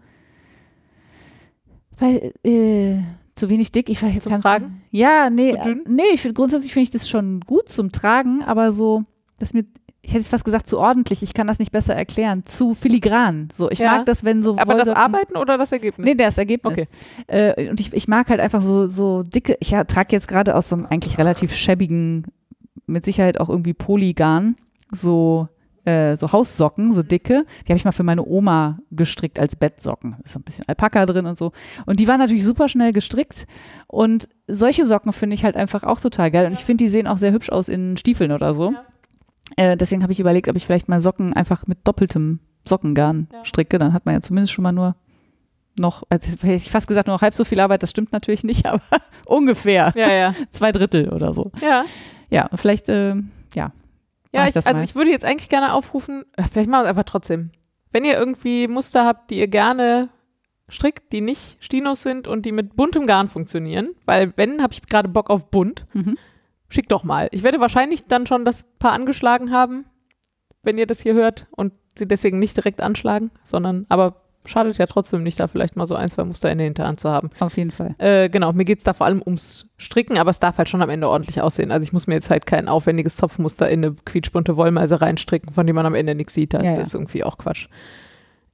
weil, äh, zu wenig dick. Ich weiß, Zum Tragen? Ja, nee, nee, ich grundsätzlich finde ich das schon gut zum Tragen, aber so, das mir, ich hätte jetzt fast gesagt, zu ordentlich, ich kann das nicht besser erklären, zu filigran. So, ich Ja. mag das, wenn so aber das Arbeiten oder das Ergebnis? Nee, das Ergebnis. Okay. Äh, und ich, ich mag halt einfach so, so dicke, ich ja, trage jetzt gerade aus so einem eigentlich relativ schäbigen, mit Sicherheit auch irgendwie Polygarn, so, äh, so Haussocken, so dicke. Die habe ich mal für meine Oma gestrickt als Bettsocken. Ist so ein bisschen Alpaka drin und so. Und die waren natürlich super schnell gestrickt. Und solche Socken finde ich halt einfach auch total geil. Und ich finde, die sehen auch sehr hübsch aus in Stiefeln oder so. Ja. Äh, deswegen habe ich überlegt, ob ich vielleicht mal Socken einfach mit doppeltem Sockengarn Ja. stricke. Dann hat man ja zumindest schon mal nur noch, also hätte ich fast gesagt, nur noch halb so viel Arbeit. Das stimmt natürlich nicht, [laughs] aber ungefähr Ja, ja. zwei Drittel oder so. Ja. Ja, vielleicht, äh, Ja, Mach ich ich, also mal. ich würde jetzt eigentlich gerne aufrufen, äh, vielleicht machen wir es einfach trotzdem. Wenn ihr irgendwie Muster habt, die ihr gerne strickt, die nicht Stinos sind und die mit buntem Garn funktionieren, weil wenn, habe ich gerade Bock auf bunt, mhm. Schickt doch mal. Ich werde wahrscheinlich dann schon das Paar angeschlagen haben, wenn ihr das hier hört und sie deswegen nicht direkt anschlagen, sondern, aber schadet ja trotzdem nicht, da vielleicht mal so ein, zwei Muster in der Hinterhand zu haben. auf jeden Fall. Äh, genau, mir geht es da vor allem ums Stricken, aber es darf halt schon am Ende ordentlich aussehen. Also ich muss mir jetzt halt kein aufwendiges Zopfmuster in eine quietschbunte Wollmeise reinstricken, von dem man am Ende nichts sieht. Das Ja, ja. ist irgendwie auch Quatsch.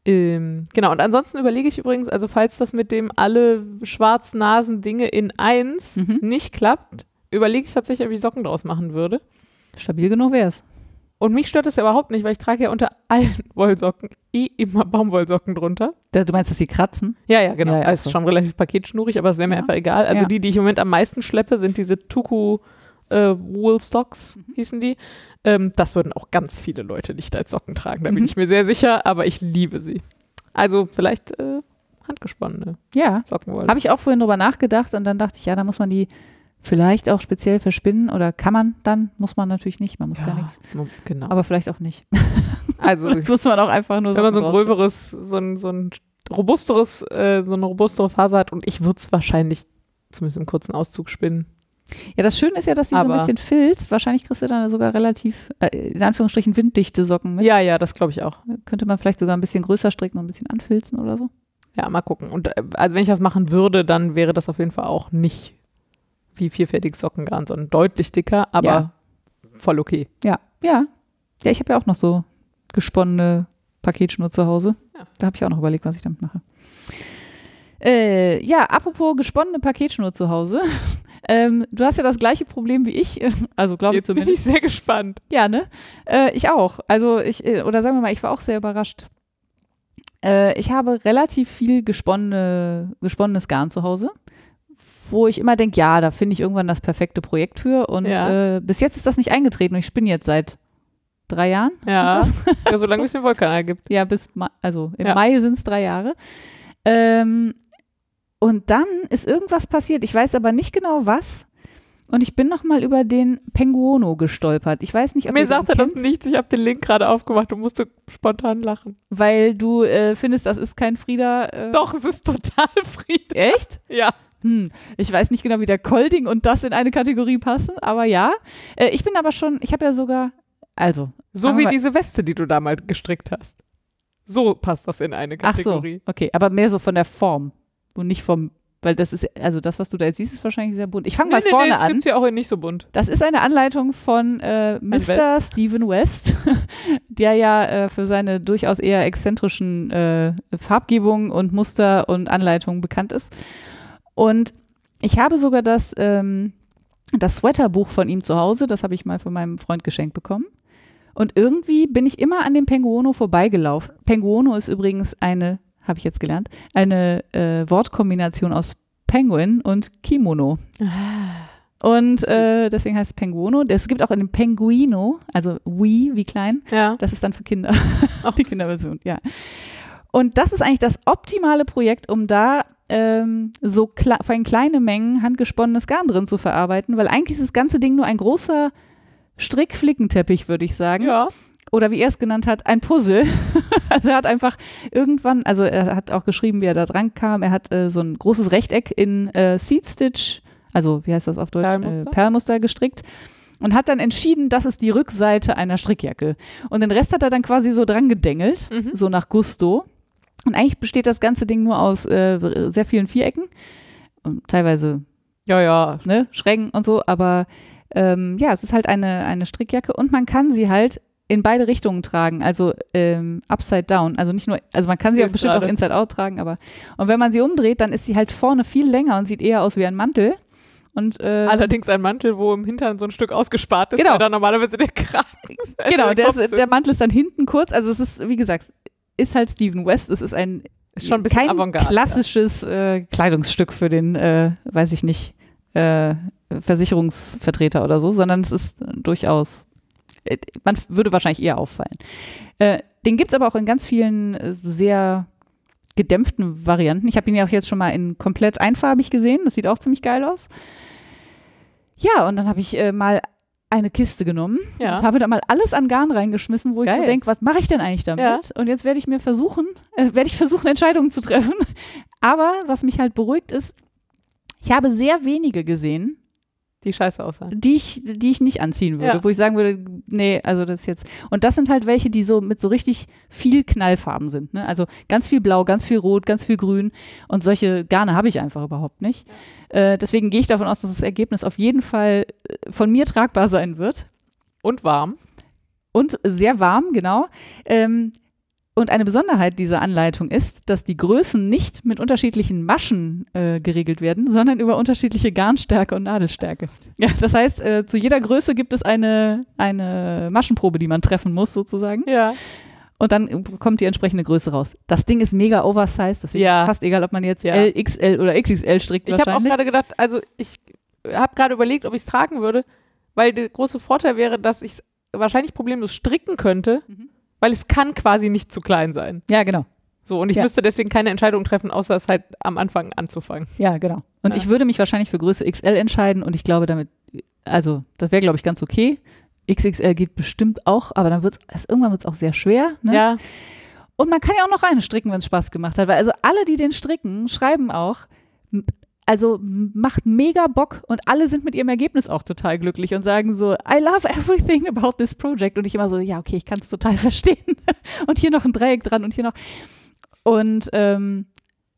Ähm, genau, und ansonsten überlege ich übrigens, also falls das mit dem alle Schwarznasen-Dinge in eins Mhm. nicht klappt, überlege ich tatsächlich, ob ich Socken draus machen würde. Stabil genug wäre es. Und mich stört das ja überhaupt nicht, weil ich trage ja unter allen [laughs] Wollsocken eh immer Baumwollsocken drunter. Du meinst, dass sie kratzen? Ja, ja, genau. Ja, ja, Also so. ist schon relativ paketschnurig, aber es wäre mir Ja. einfach egal. Also die, die ich im Moment am meisten schleppe, sind diese Tuku äh, Wool Stocks, Mhm. hießen die. Ähm, das würden auch ganz viele Leute nicht als Socken tragen, da bin Mhm. ich mir sehr sicher, aber ich liebe sie. Also vielleicht äh, handgesponnene Ja. Sockenwolle. Habe ich auch vorhin drüber nachgedacht und dann dachte ich, ja, da muss man die vielleicht auch speziell verspinnen oder kann man dann? Muss man natürlich nicht, man muss gar nichts. Genau. Aber vielleicht auch nicht. [laughs] also [laughs] muss man auch einfach nur wenn man so ein gröberes, so ein, so ein robusteres, äh, so eine robustere Faser hat und ich würde es wahrscheinlich zumindest im kurzen Auszug spinnen. Ja, das Schöne ist ja, dass die so Aber- ein bisschen filzt. Wahrscheinlich kriegst du dann sogar relativ, äh, in Anführungsstrichen, winddichte Socken mit. Ja, ja, das glaube ich auch. Könnte man vielleicht sogar ein bisschen größer stricken und ein bisschen anfilzen oder so. Ja, mal gucken. Und äh, also wenn ich das machen würde, dann wäre das auf jeden Fall auch nicht wie vierfältiges Sockengarn, sondern deutlich dicker, aber Ja. voll okay. Ja, ja. Ja, ich habe ja auch noch so gesponnene Paketschnur zu Hause. Ja. Da habe ich auch noch überlegt, was ich damit mache. Äh, ja, apropos gesponnene Paketschnur zu Hause. [laughs] ähm, du hast ja das gleiche Problem wie ich, [laughs] also glaube ich Jetzt bin zumindest. ich sehr gespannt. Ja, ne? Äh, ich auch. Also ich, äh, oder sagen wir mal, ich war auch sehr überrascht. Äh, ich habe relativ viel gesponnene, gesponnenes Garn zu Hause, wo ich immer denke, ja, da finde ich irgendwann das perfekte Projekt für. Und Ja. äh, bis jetzt ist das nicht eingetreten und ich spinne jetzt seit drei Jahren. Ja, [laughs] ja solange es den Vulkan gibt. Ja, bis Ma also im Ja. Mai sind es drei Jahre. Ähm, und dann ist irgendwas passiert. Ich weiß aber nicht genau was. Und ich bin noch mal über den Penguono gestolpert. Ich weiß nicht, ob Mir den sagte das nichts. Ich habe den Link gerade aufgemacht und musste spontan lachen. Weil du äh, findest, das ist kein Frieda. Äh, Doch, es ist total Fried. Echt? Ja. Hm. Ich weiß nicht genau, wie der Colding und das in eine Kategorie passen, aber ja. Äh, ich bin aber schon, ich habe ja sogar, also. So wie wir- diese Weste, die du damals gestrickt hast. So passt das in eine Ach so, Kategorie. okay, aber mehr so von der Form und nicht vom, weil das ist, also das, was du da jetzt siehst, ist wahrscheinlich sehr bunt. Ich fange mal nee, vorne nee, das an. gibt's ja auch nicht so bunt. Das ist eine Anleitung von äh, Mr. Stephen West, [laughs] der ja äh, für seine durchaus eher exzentrischen äh, Farbgebungen und Muster und Anleitungen bekannt ist. Und ich habe sogar das, ähm, das Sweaterbuch von ihm zu Hause, das habe ich mal von meinem Freund geschenkt bekommen. Und irgendwie bin ich immer an dem Penguono vorbeigelaufen. Penguono ist übrigens eine, habe ich jetzt gelernt, eine äh, Wortkombination aus Penguin und Kimono. Und äh, deswegen heißt es Penguono. Es gibt auch einen Penguino, also Wii wie klein. Ja. Das ist dann für Kinder. Auch die Kinderversion, ja. Und das ist eigentlich das optimale Projekt, um da ähm, so kle fein kleine Mengen handgesponnenes Garn drin zu verarbeiten, weil eigentlich ist das ganze Ding nur ein großer Strickflickenteppich, würde ich sagen. Ja. Oder wie er es genannt hat, ein Puzzle. [laughs] also er hat einfach irgendwann, also er hat auch geschrieben, wie er da dran kam. Er hat äh, so ein großes Rechteck in äh, Seed Stitch, also wie heißt das auf Deutsch? Perlmuster. Äh, Perlmuster gestrickt. Und hat dann entschieden, das ist die Rückseite einer Strickjacke. Und den Rest hat er dann quasi so dran gedengelt, Mhm. so nach Gusto. Und eigentlich besteht das ganze Ding nur aus äh, sehr vielen Vierecken. Und teilweise Ja, ja. ne, Schrägen und so, aber ähm, ja, es ist halt eine, eine Strickjacke und man kann sie halt in beide Richtungen tragen, also ähm, upside down, also nicht nur, also man kann sie Sehe auch es bestimmt gerade. auch inside out tragen, aber und wenn man sie umdreht, dann ist sie halt vorne viel länger und sieht eher aus wie ein Mantel und äh, Allerdings ein Mantel, wo im Hintern so ein Stück ausgespart ist, Genau. weil da normalerweise der Kragen ist. genau, der, ist, [laughs] der. Mantel ist dann hinten kurz, also es ist, wie gesagt, ist halt Steven West, es ist ein Ist schon ein bisschen kein klassisches äh, Kleidungsstück für den, äh, weiß ich nicht, äh, Versicherungsvertreter oder so, sondern es ist äh, durchaus, äh, man würde wahrscheinlich eher auffallen. Äh, den gibt es aber auch in ganz vielen sehr gedämpften Varianten. Ich habe ihn ja auch jetzt schon mal in komplett einfarbig gesehen. Das sieht auch ziemlich geil aus. Ja, und dann habe ich äh, mal eine Kiste genommen Ja. und habe da mal alles an Garn reingeschmissen, wo ich so Geil. denke, was mache ich denn eigentlich damit? Ja. Und jetzt werde ich mir versuchen, äh, werde ich versuchen, Entscheidungen zu treffen. [laughs] Aber was mich halt beruhigt ist, ich habe sehr wenige gesehen, Die scheiße aussahen. die ich, die ich nicht anziehen würde, Ja. wo ich sagen würde, nee, also das ist jetzt. Und das sind halt welche, die so mit so richtig viel Knallfarben sind. Ne? Also ganz viel Blau, ganz viel Rot, ganz viel Grün. Und solche Garne habe ich einfach überhaupt nicht. Äh, deswegen gehe ich davon aus, dass das Ergebnis auf jeden Fall äh, von mir tragbar sein wird. Und warm. Und sehr warm, genau. Ähm, und eine Besonderheit dieser Anleitung ist, dass die Größen nicht mit unterschiedlichen Maschen äh, geregelt werden, sondern über unterschiedliche Garnstärke und Nadelstärke. Ja, das heißt, äh, zu jeder Größe gibt es eine, eine Maschenprobe, die man treffen muss, sozusagen. Ja. Und dann kommt die entsprechende Größe raus. Das Ding ist mega oversized, deswegen Ja. fast egal, ob man jetzt Ja. L, XL oder XXL strickt. Ich habe auch gerade gedacht, also ich habe gerade überlegt, ob ich es tragen würde, weil der große Vorteil wäre, dass ich es wahrscheinlich problemlos stricken könnte, Mhm. Weil es kann quasi nicht zu klein sein. Ja, genau. So, und ich Ja. müsste deswegen keine Entscheidung treffen, außer es halt am Anfang anzufangen. Ja, genau. Und Ja. ich würde mich wahrscheinlich für Größe XL entscheiden und ich glaube damit, also das wäre, glaube ich, ganz okay. XXL geht bestimmt auch, aber dann wird es, irgendwann wird es auch sehr schwer. Ne? Ja, Und man kann ja auch noch rein stricken, wenn es Spaß gemacht hat. Weil also alle, die den stricken, schreiben auch, also macht mega Bock und alle sind mit ihrem Ergebnis auch total glücklich und sagen so, I love everything about this project. Und ich immer so, ja, okay, ich kann es total [laughs] verstehen. und hier noch ein Dreieck dran und hier noch. Und ähm,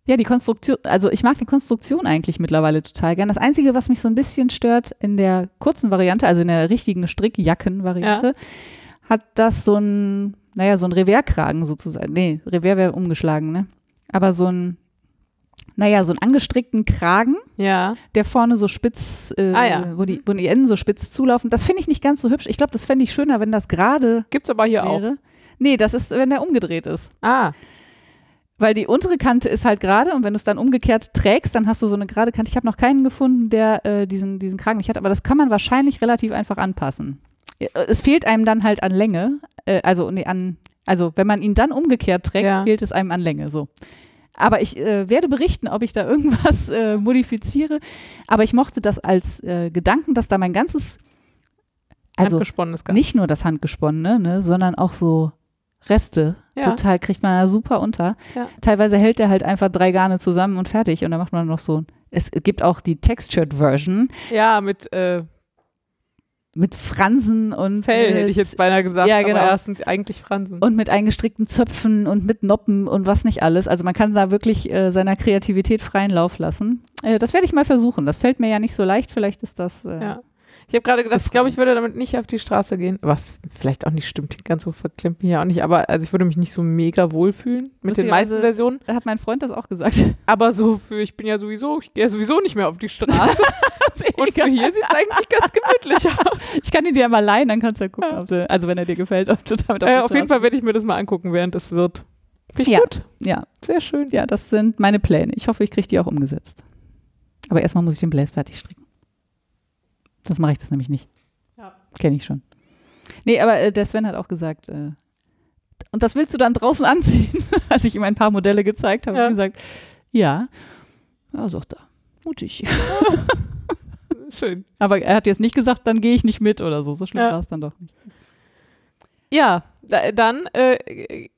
ja, die Konstruktion, also ich mag die Konstruktion eigentlich mittlerweile total gern. Das Einzige, was mich so ein bisschen stört in der kurzen Variante, also in der richtigen Strickjacken-Variante, hat das so ein, naja, so ein Revers-Kragen sozusagen. Nee, Revers wäre umgeschlagen, ne? Aber so ein, naja, so einen angestrickten Kragen, ja. der vorne so spitz, äh, Ah, ja. wo, die, wo die Enden so spitz zulaufen. Das finde ich nicht ganz so hübsch. Ich glaube, das fände ich schöner, wenn das gerade Gibt's aber hier auch. wäre. Nee, das ist, wenn der umgedreht ist. Ah, Weil die untere Kante ist halt gerade und wenn du es dann umgekehrt trägst, dann hast du so eine gerade Kante. Ich habe noch keinen gefunden, der äh, diesen, diesen Kragen nicht hat, aber das kann man wahrscheinlich relativ einfach anpassen. Ja, Es fehlt einem dann halt an Länge, äh, also nee, an, also wenn man ihn dann umgekehrt trägt, Ja. fehlt es einem an Länge, so. Aber ich äh, werde berichten, ob ich da [laughs] irgendwas äh, modifiziere. Aber ich mochte das als äh, Gedanken, dass da mein ganzes, also nicht nur das Handgesponnene, ne, sondern auch so Reste. Ja. Total kriegt man da super unter. Ja. Teilweise hält er halt einfach drei Garne zusammen und fertig. Und dann macht man noch so. Es gibt auch die Textured-Version Ja, mit äh, mit Fransen und Fell, mit, hätte ich jetzt beinahe gesagt. Ja, genau. Aber ja, es sind eigentlich Fransen. und mit eingestrickten Zöpfen und mit Noppen und was nicht alles. Also man kann da wirklich äh, seiner Kreativität freien Lauf lassen. Äh, das werde ich mal versuchen. Das fällt mir ja nicht so leicht. Vielleicht ist das. Äh, ja. Ich habe gerade gedacht, ich glaube, ich würde damit nicht auf die Straße gehen. Was vielleicht auch nicht stimmt, ganz so verklemmt mich ja auch nicht. Aber also ich würde mich nicht so mega wohlfühlen mit den meisten Versionen. Hat mein Freund das auch gesagt. [laughs] Aber so für, ich bin ja sowieso, ich gehe ja sowieso nicht mehr auf die Straße. [laughs] Und für hier sieht es eigentlich ganz gemütlich [laughs] aus. Ich kann ihn dir ja mal leihen, dann kannst du ja gucken, ob du, also wenn er dir gefällt, ob du damit Äh, die auf jeden Fall werde ich mir das mal angucken, während es wird. Finde ich Ja. gut. Ja, Sehr schön. ja, das sind meine Pläne. Ich hoffe, ich kriege die auch umgesetzt. Aber erstmal muss ich den Blaze fertig stricken. Das mache ich das nämlich nicht. Ja. Kenne ich schon. Nee, aber äh, der Sven hat auch gesagt, äh, und das willst du dann draußen anziehen? [laughs] Als ich ihm ein paar Modelle gezeigt habe, Ja. er gesagt, ja. Ja, sagt er, mutig. [laughs] Schön. Aber er hat jetzt nicht gesagt, dann gehe ich nicht mit oder so. So schlimm Ja. war es dann doch nicht. Ja, da, dann äh,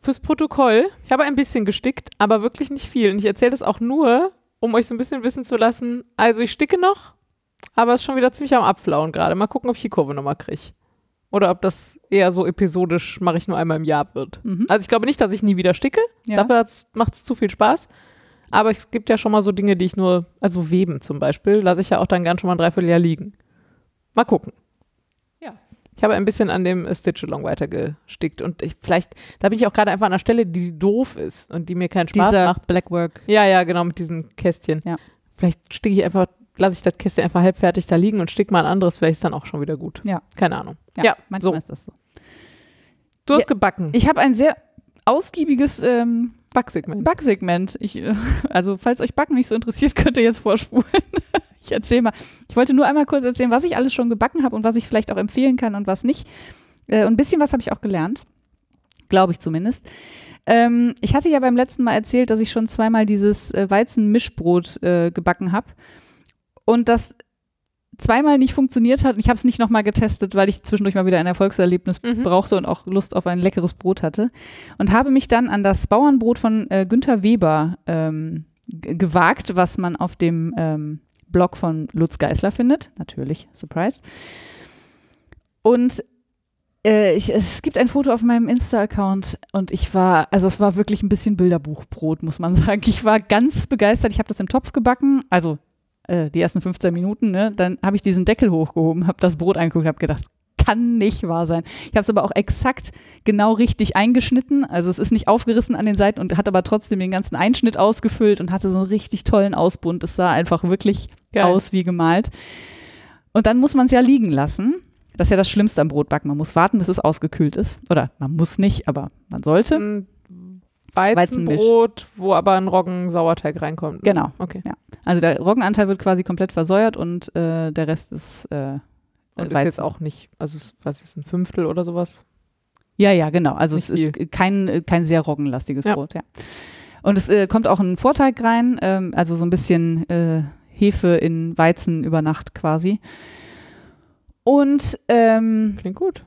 fürs Protokoll. Ich habe ein bisschen gestickt, aber wirklich nicht viel. Und ich erzähle das auch nur, um euch so ein bisschen wissen zu lassen. Also ich sticke noch, aber es ist schon wieder ziemlich am Abflauen gerade. Mal gucken, ob ich die Kurve nochmal kriege. Oder ob das eher so episodisch mache ich nur einmal im Jahr wird. Mhm. Also ich glaube nicht, dass ich nie wieder sticke. Ja. Dafür macht es zu viel Spaß. Aber es gibt ja schon mal so Dinge, die ich nur, also Weben zum Beispiel, lasse ich ja auch dann gern schon mal ein Dreivierteljahr liegen. Mal gucken. Ja. Ich habe ein bisschen an dem äh, Stitch-Along weitergestickt und ich, vielleicht, da bin ich auch gerade einfach an einer Stelle, die doof ist und die mir keinen Spaß Dieser macht. Blackwork. Ja, ja, genau, mit diesen Kästchen. Ja. Vielleicht sticke ich einfach, lasse ich das Kästchen einfach halbfertig da liegen und sticke mal ein anderes, vielleicht ist dann auch schon wieder gut. Ja. Keine Ahnung. Ja, Ja, manchmal so. ist das so. Du hast Ja. gebacken. Ich habe ein sehr ausgiebiges ähm, Backsegment. Backsegment. Ich, äh, [laughs] also, falls euch Backen nicht so interessiert, [laughs] könnt ihr jetzt vorspulen. [laughs] ich erzähle mal. Ich wollte nur einmal kurz erzählen, was ich alles schon gebacken habe und was ich vielleicht auch empfehlen kann und was nicht. Äh, und ein bisschen was habe ich auch gelernt. Glaube ich zumindest. Ähm, ich hatte ja beim letzten Mal erzählt, dass ich schon zweimal dieses äh, Weizenmischbrot äh, gebacken habe. Und das zweimal nicht funktioniert hat. Und ich habe es nicht nochmal getestet, weil ich zwischendurch mal wieder ein Erfolgserlebnis Mhm. brauchte und auch Lust auf ein leckeres Brot hatte. Und habe mich dann an das Bauernbrot von äh, Günther Weber ähm, gewagt, was man auf dem ähm, Blog von Lutz Geisler findet. Natürlich, Surprise. Und äh, ich, es gibt ein Foto auf meinem Insta-Account und ich war, also es war wirklich ein bisschen Bilderbuchbrot, muss man [laughs] sagen. Ich war ganz begeistert. Ich habe das im Topf gebacken, also äh, die ersten 15 Minuten, ne? Dann habe ich diesen Deckel hochgehoben, habe das Brot angeguckt, habe gedacht, kann nicht wahr sein. Ich habe es aber auch exakt genau richtig eingeschnitten. Also es ist nicht aufgerissen an den Seiten und hat aber trotzdem den ganzen Einschnitt ausgefüllt und hatte so einen richtig tollen Ausbund. Es sah einfach wirklich Geil. aus wie gemalt. Und dann muss man es ja liegen lassen. Das ist ja das Schlimmste am Brotbacken. Man muss warten, bis es ausgekühlt ist. Oder man muss nicht, aber man sollte. Weizenmisch. Weizenbrot, wo aber ein Roggen-Sauerteig reinkommt. Genau. Okay. Also der Roggenanteil wird quasi komplett versäuert und äh, der Rest ist äh, Und ist Weizen. jetzt auch nicht, also es- was ist ein Fünftel oder sowas? Ja, ja, genau. Also Nicht es ist kein, kein sehr roggenlastiges Ja. Brot, ja. Und es äh, kommt auch ein Vorteig rein, ähm, also so ein bisschen äh, Hefe in Weizen über Nacht quasi. Und ähm, Klingt gut.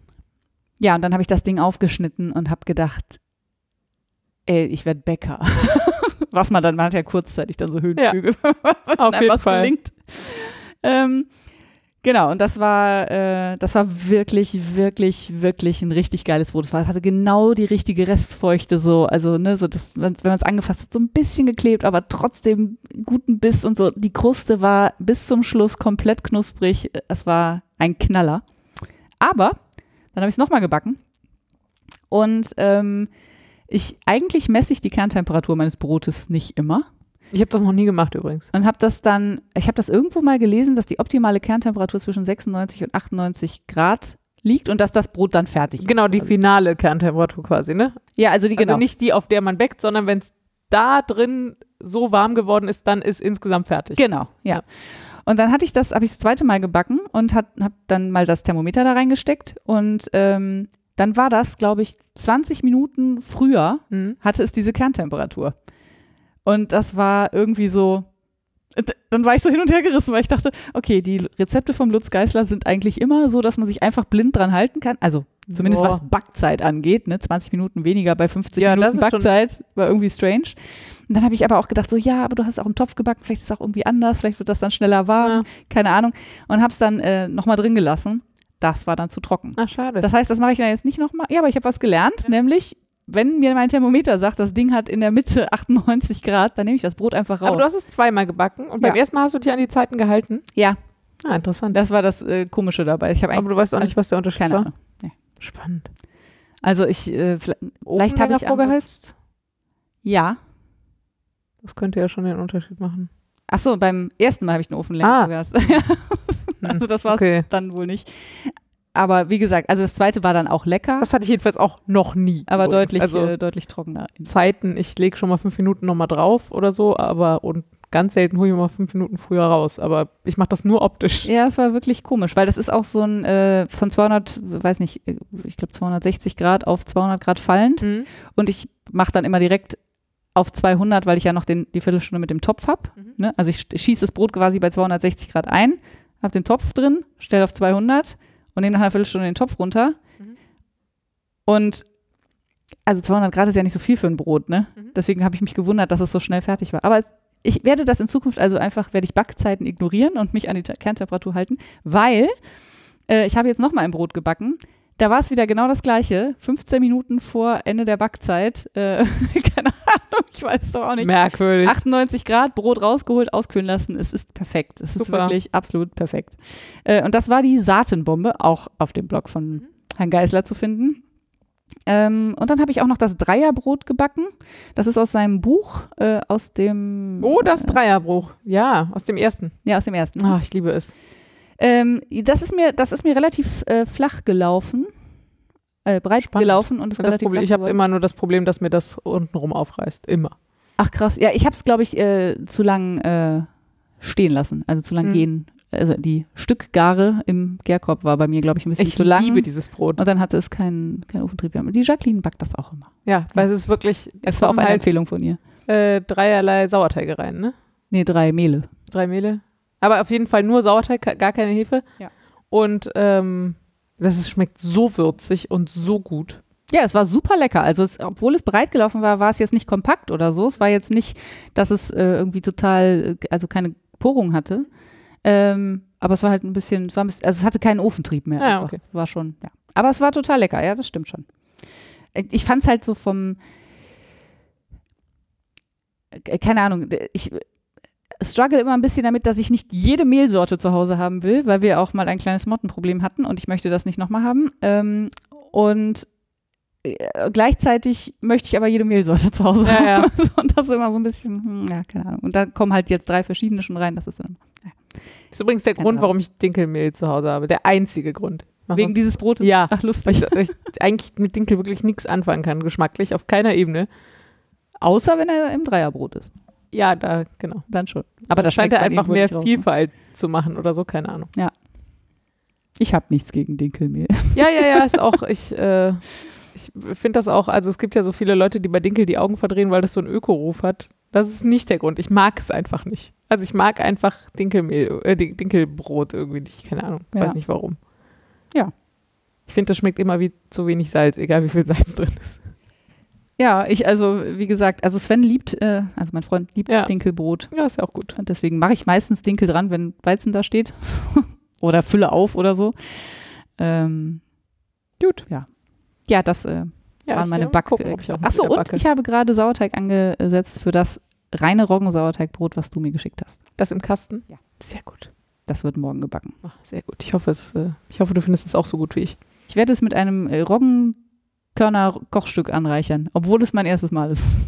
ja, und dann habe ich das Ding aufgeschnitten und habe gedacht, ey, ich werde Bäcker. [laughs] Was man dann, man hat ja kurzzeitig dann so Höhenflüge, [laughs] wenn Auf einem jeden was Fall. gelingt. Ähm, genau, und das war, äh, das war wirklich, wirklich, wirklich ein richtig geiles Brot. Es war, hatte genau die richtige Restfeuchte so, also ne, so das, wenn man es angefasst hat, so ein bisschen geklebt, aber trotzdem guten Biss und so. Die Kruste war bis zum Schluss komplett knusprig. Es war ein Knaller. Aber dann habe ich es nochmal gebacken und ähm, ich eigentlich messe ich die Kerntemperatur meines Brotes nicht immer Ich habe das noch nie gemacht übrigens. und habe das dann, ich habe das irgendwo mal gelesen, dass die optimale Kerntemperatur zwischen 96 und 98 Grad liegt und dass das Brot dann fertig ist. Genau, die finale Kerntemperatur quasi, ne? Ja, also die genau. Also nicht die, auf der man backt, sondern wenn es da drin so warm geworden ist, dann ist insgesamt fertig. Genau, ja. Und dann hatte ich das, habe ich das zweite Mal gebacken und habe dann mal das Thermometer da reingesteckt und ähm, dann war das, glaube ich, 20 Minuten früher Mhm. hatte es diese Kerntemperatur. Und das war irgendwie so, dann war ich so hin und her gerissen, weil ich dachte, okay, die Rezepte vom Lutz Geisler sind eigentlich immer so, dass man sich einfach blind dran halten kann. Also zumindest Boah. was Backzeit angeht, ne? 20 Minuten weniger bei 50 Ja, Minuten Backzeit, war irgendwie strange. Und dann habe ich aber auch gedacht, so ja, aber du hast auch im Topf gebacken, vielleicht ist es auch irgendwie anders, vielleicht wird das dann schneller warm, Ja. keine Ahnung. Und habe es dann äh, nochmal drin gelassen. Das war dann zu trocken. Ach, schade. Das heißt, das mache ich dann jetzt nicht nochmal. Ja, aber ich habe was gelernt, nämlich, wenn mir mein Thermometer sagt, das Ding hat in der Mitte [laughs] 98 Grad, dann nehme ich das Brot einfach raus. aber du hast es zweimal gebacken und beim Ja. ersten Mal hast du dich an die Zeiten gehalten. ja, Ah, interessant. das war das äh, Komische dabei. Ich aber du weißt auch nicht, was der Unterschied keine war. Ahnung. Spannend. Also ich, äh, vielleicht, Ofen habe ich vorgeheizt. ja. Das könnte ja schon den Unterschied machen. Ach so, beim ersten Mal habe ich den Ofen länger Ah. [laughs] [laughs] Also das war's Okay. dann wohl nicht. Aber wie gesagt, also das zweite war dann auch lecker, Das hatte ich jedenfalls auch noch nie. aber übrigens. deutlich, Also äh, deutlich trockener. Zeiten, ich lege schon mal fünf Minuten nochmal drauf oder so, aber und Ganz selten hole ich mal fünf Minuten früher raus, aber ich mache das nur optisch. Ja, es war wirklich komisch, weil das ist auch so ein äh, von 200, weiß nicht, äh, ich glaube 260 Grad auf 200 Grad fallend Mhm. und ich mache dann immer direkt auf 200, weil ich ja noch den, die Viertelstunde mit dem Topf habe. Mhm. Ne? Also ich sch- schieße das Brot quasi bei 260 Grad ein, habe den Topf drin, stelle auf 200 und nehme nach einer Viertelstunde den Topf runter. Mhm. Und also 200 Grad ist ja nicht so viel für ein Brot, ne? Mhm. Deswegen habe ich mich gewundert, dass es so schnell fertig war. Aber ich werde das in Zukunft also einfach, werde ich Backzeiten ignorieren und mich an die Te- Kerntemperatur halten, weil äh, ich habe jetzt noch mal ein Brot gebacken. Da war es wieder genau das Gleiche. 15 Minuten vor Ende der Backzeit. Äh, [laughs] keine Ahnung, ich weiß doch auch nicht. Merkwürdig. 98 Grad, Brot rausgeholt, auskühlen lassen. Es ist perfekt. Es ist Super. wirklich absolut perfekt. Äh, und das war die Saatenbombe, auch auf dem Blog von Mhm. Herrn Geisler zu finden. Ähm, und dann habe ich auch noch das Dreierbrot gebacken. Das ist aus seinem Buch, äh, aus dem. Oh, das Dreierbruch. Ja, aus dem ersten. Ja, aus dem ersten. Ah, ich liebe es. Ähm, das, ist mir, das ist mir relativ äh, flach gelaufen. Äh, breit Spannend. gelaufen und ist Das relativ Problem, ich habe immer nur das Problem, dass mir das untenrum aufreißt. Immer. Ach krass, ja, ich habe es, glaube ich, äh, zu lang äh, stehen lassen, also zu lang Mhm. gehen. Also die Stückgare im Gärkorb war bei mir, glaube ich, ein bisschen Ich zu lang. liebe dieses Brot. und dann hatte es keinen keinen Ofentrieb mehr. Die Jacqueline backt das auch immer. Ja, weil es ist wirklich, Das war auch eine halt Empfehlung von ihr. äh, dreierlei Sauerteige rein, ne? Nee, drei Mehle. Drei Mehle. Aber auf jeden Fall nur Sauerteig, gar keine Hefe. Ja. Und ähm, das ist, schmeckt so würzig und so gut. Ja, es war super lecker. Also es, obwohl es breit gelaufen war, war es jetzt nicht kompakt oder so. Es war jetzt nicht, dass es äh, irgendwie total, äh, also keine Porung hatte. Ähm, aber es war halt ein bisschen, es war ein bisschen, also es hatte keinen Ofentrieb mehr. Ah, einfach. okay. War schon, ja. Aber es war total lecker, ja, das stimmt schon. Äh, Ich fand es halt so vom, äh, keine Ahnung, ich struggle immer ein bisschen damit, dass ich nicht jede Mehlsorte zu Hause haben will, weil wir auch mal ein kleines Mottenproblem hatten und ich möchte das nicht nochmal haben. Ähm, und äh, gleichzeitig möchte ich aber jede Mehlsorte zu Hause Ja, ja. haben. [laughs] Und das ist immer so ein bisschen, hm, ja, keine Ahnung. Und da kommen halt jetzt drei verschiedene schon rein. Das ist dann Das ist übrigens der Grund, Genau. warum ich Dinkelmehl zu Hause habe. Der einzige Grund. Mach wegen mal. dieses Brotes. Ja. Ach, weil lustig. ich, weil ich eigentlich mit Dinkel wirklich nichts anfangen kann, geschmacklich, auf keiner Ebene. Außer wenn er im Dreierbrot ist. Ja, da, genau. Dann schon. Aber da scheint er einfach mehr ne? Vielfalt zu machen oder so, keine Ahnung. Ich habe nichts gegen Dinkelmehl. [laughs] Ja, ja, ja, ist auch, ich, äh, ich finde das auch, also es gibt ja so viele Leute, die bei Dinkel die Augen verdrehen, weil das so einen Öko-Ruf hat. Das ist nicht der Grund. Ich mag es einfach nicht. Also ich mag einfach Dinkelmehl, äh, Din- Dinkelbrot irgendwie nicht, keine Ahnung, Ja. weiß nicht warum. Ja. Ich finde, das schmeckt immer wie zu wenig Salz, egal wie viel Salz drin ist. Ja, ich also, wie gesagt, also Sven liebt, äh, also mein Freund liebt Ja. Dinkelbrot. Ja, ist ja auch gut. Und deswegen mache ich meistens Dinkel dran, wenn Weizen da steht. [laughs] oder Fülle auf oder so. Ähm, Gut. ja, das äh, Ja, waren meine mal Back. gucken, Achso, und backe. ich habe gerade Sauerteig angesetzt für das reine Roggensauerteigbrot, was du mir geschickt hast. Das im Kasten? Ja. Sehr gut. Das wird morgen gebacken. Ach, sehr gut. Ich hoffe, es, äh, ich hoffe, du findest es auch so gut wie ich. Ich werde es mit einem äh, Roggenkörner-Kochstück anreichern, obwohl es mein erstes Mal ist. [laughs]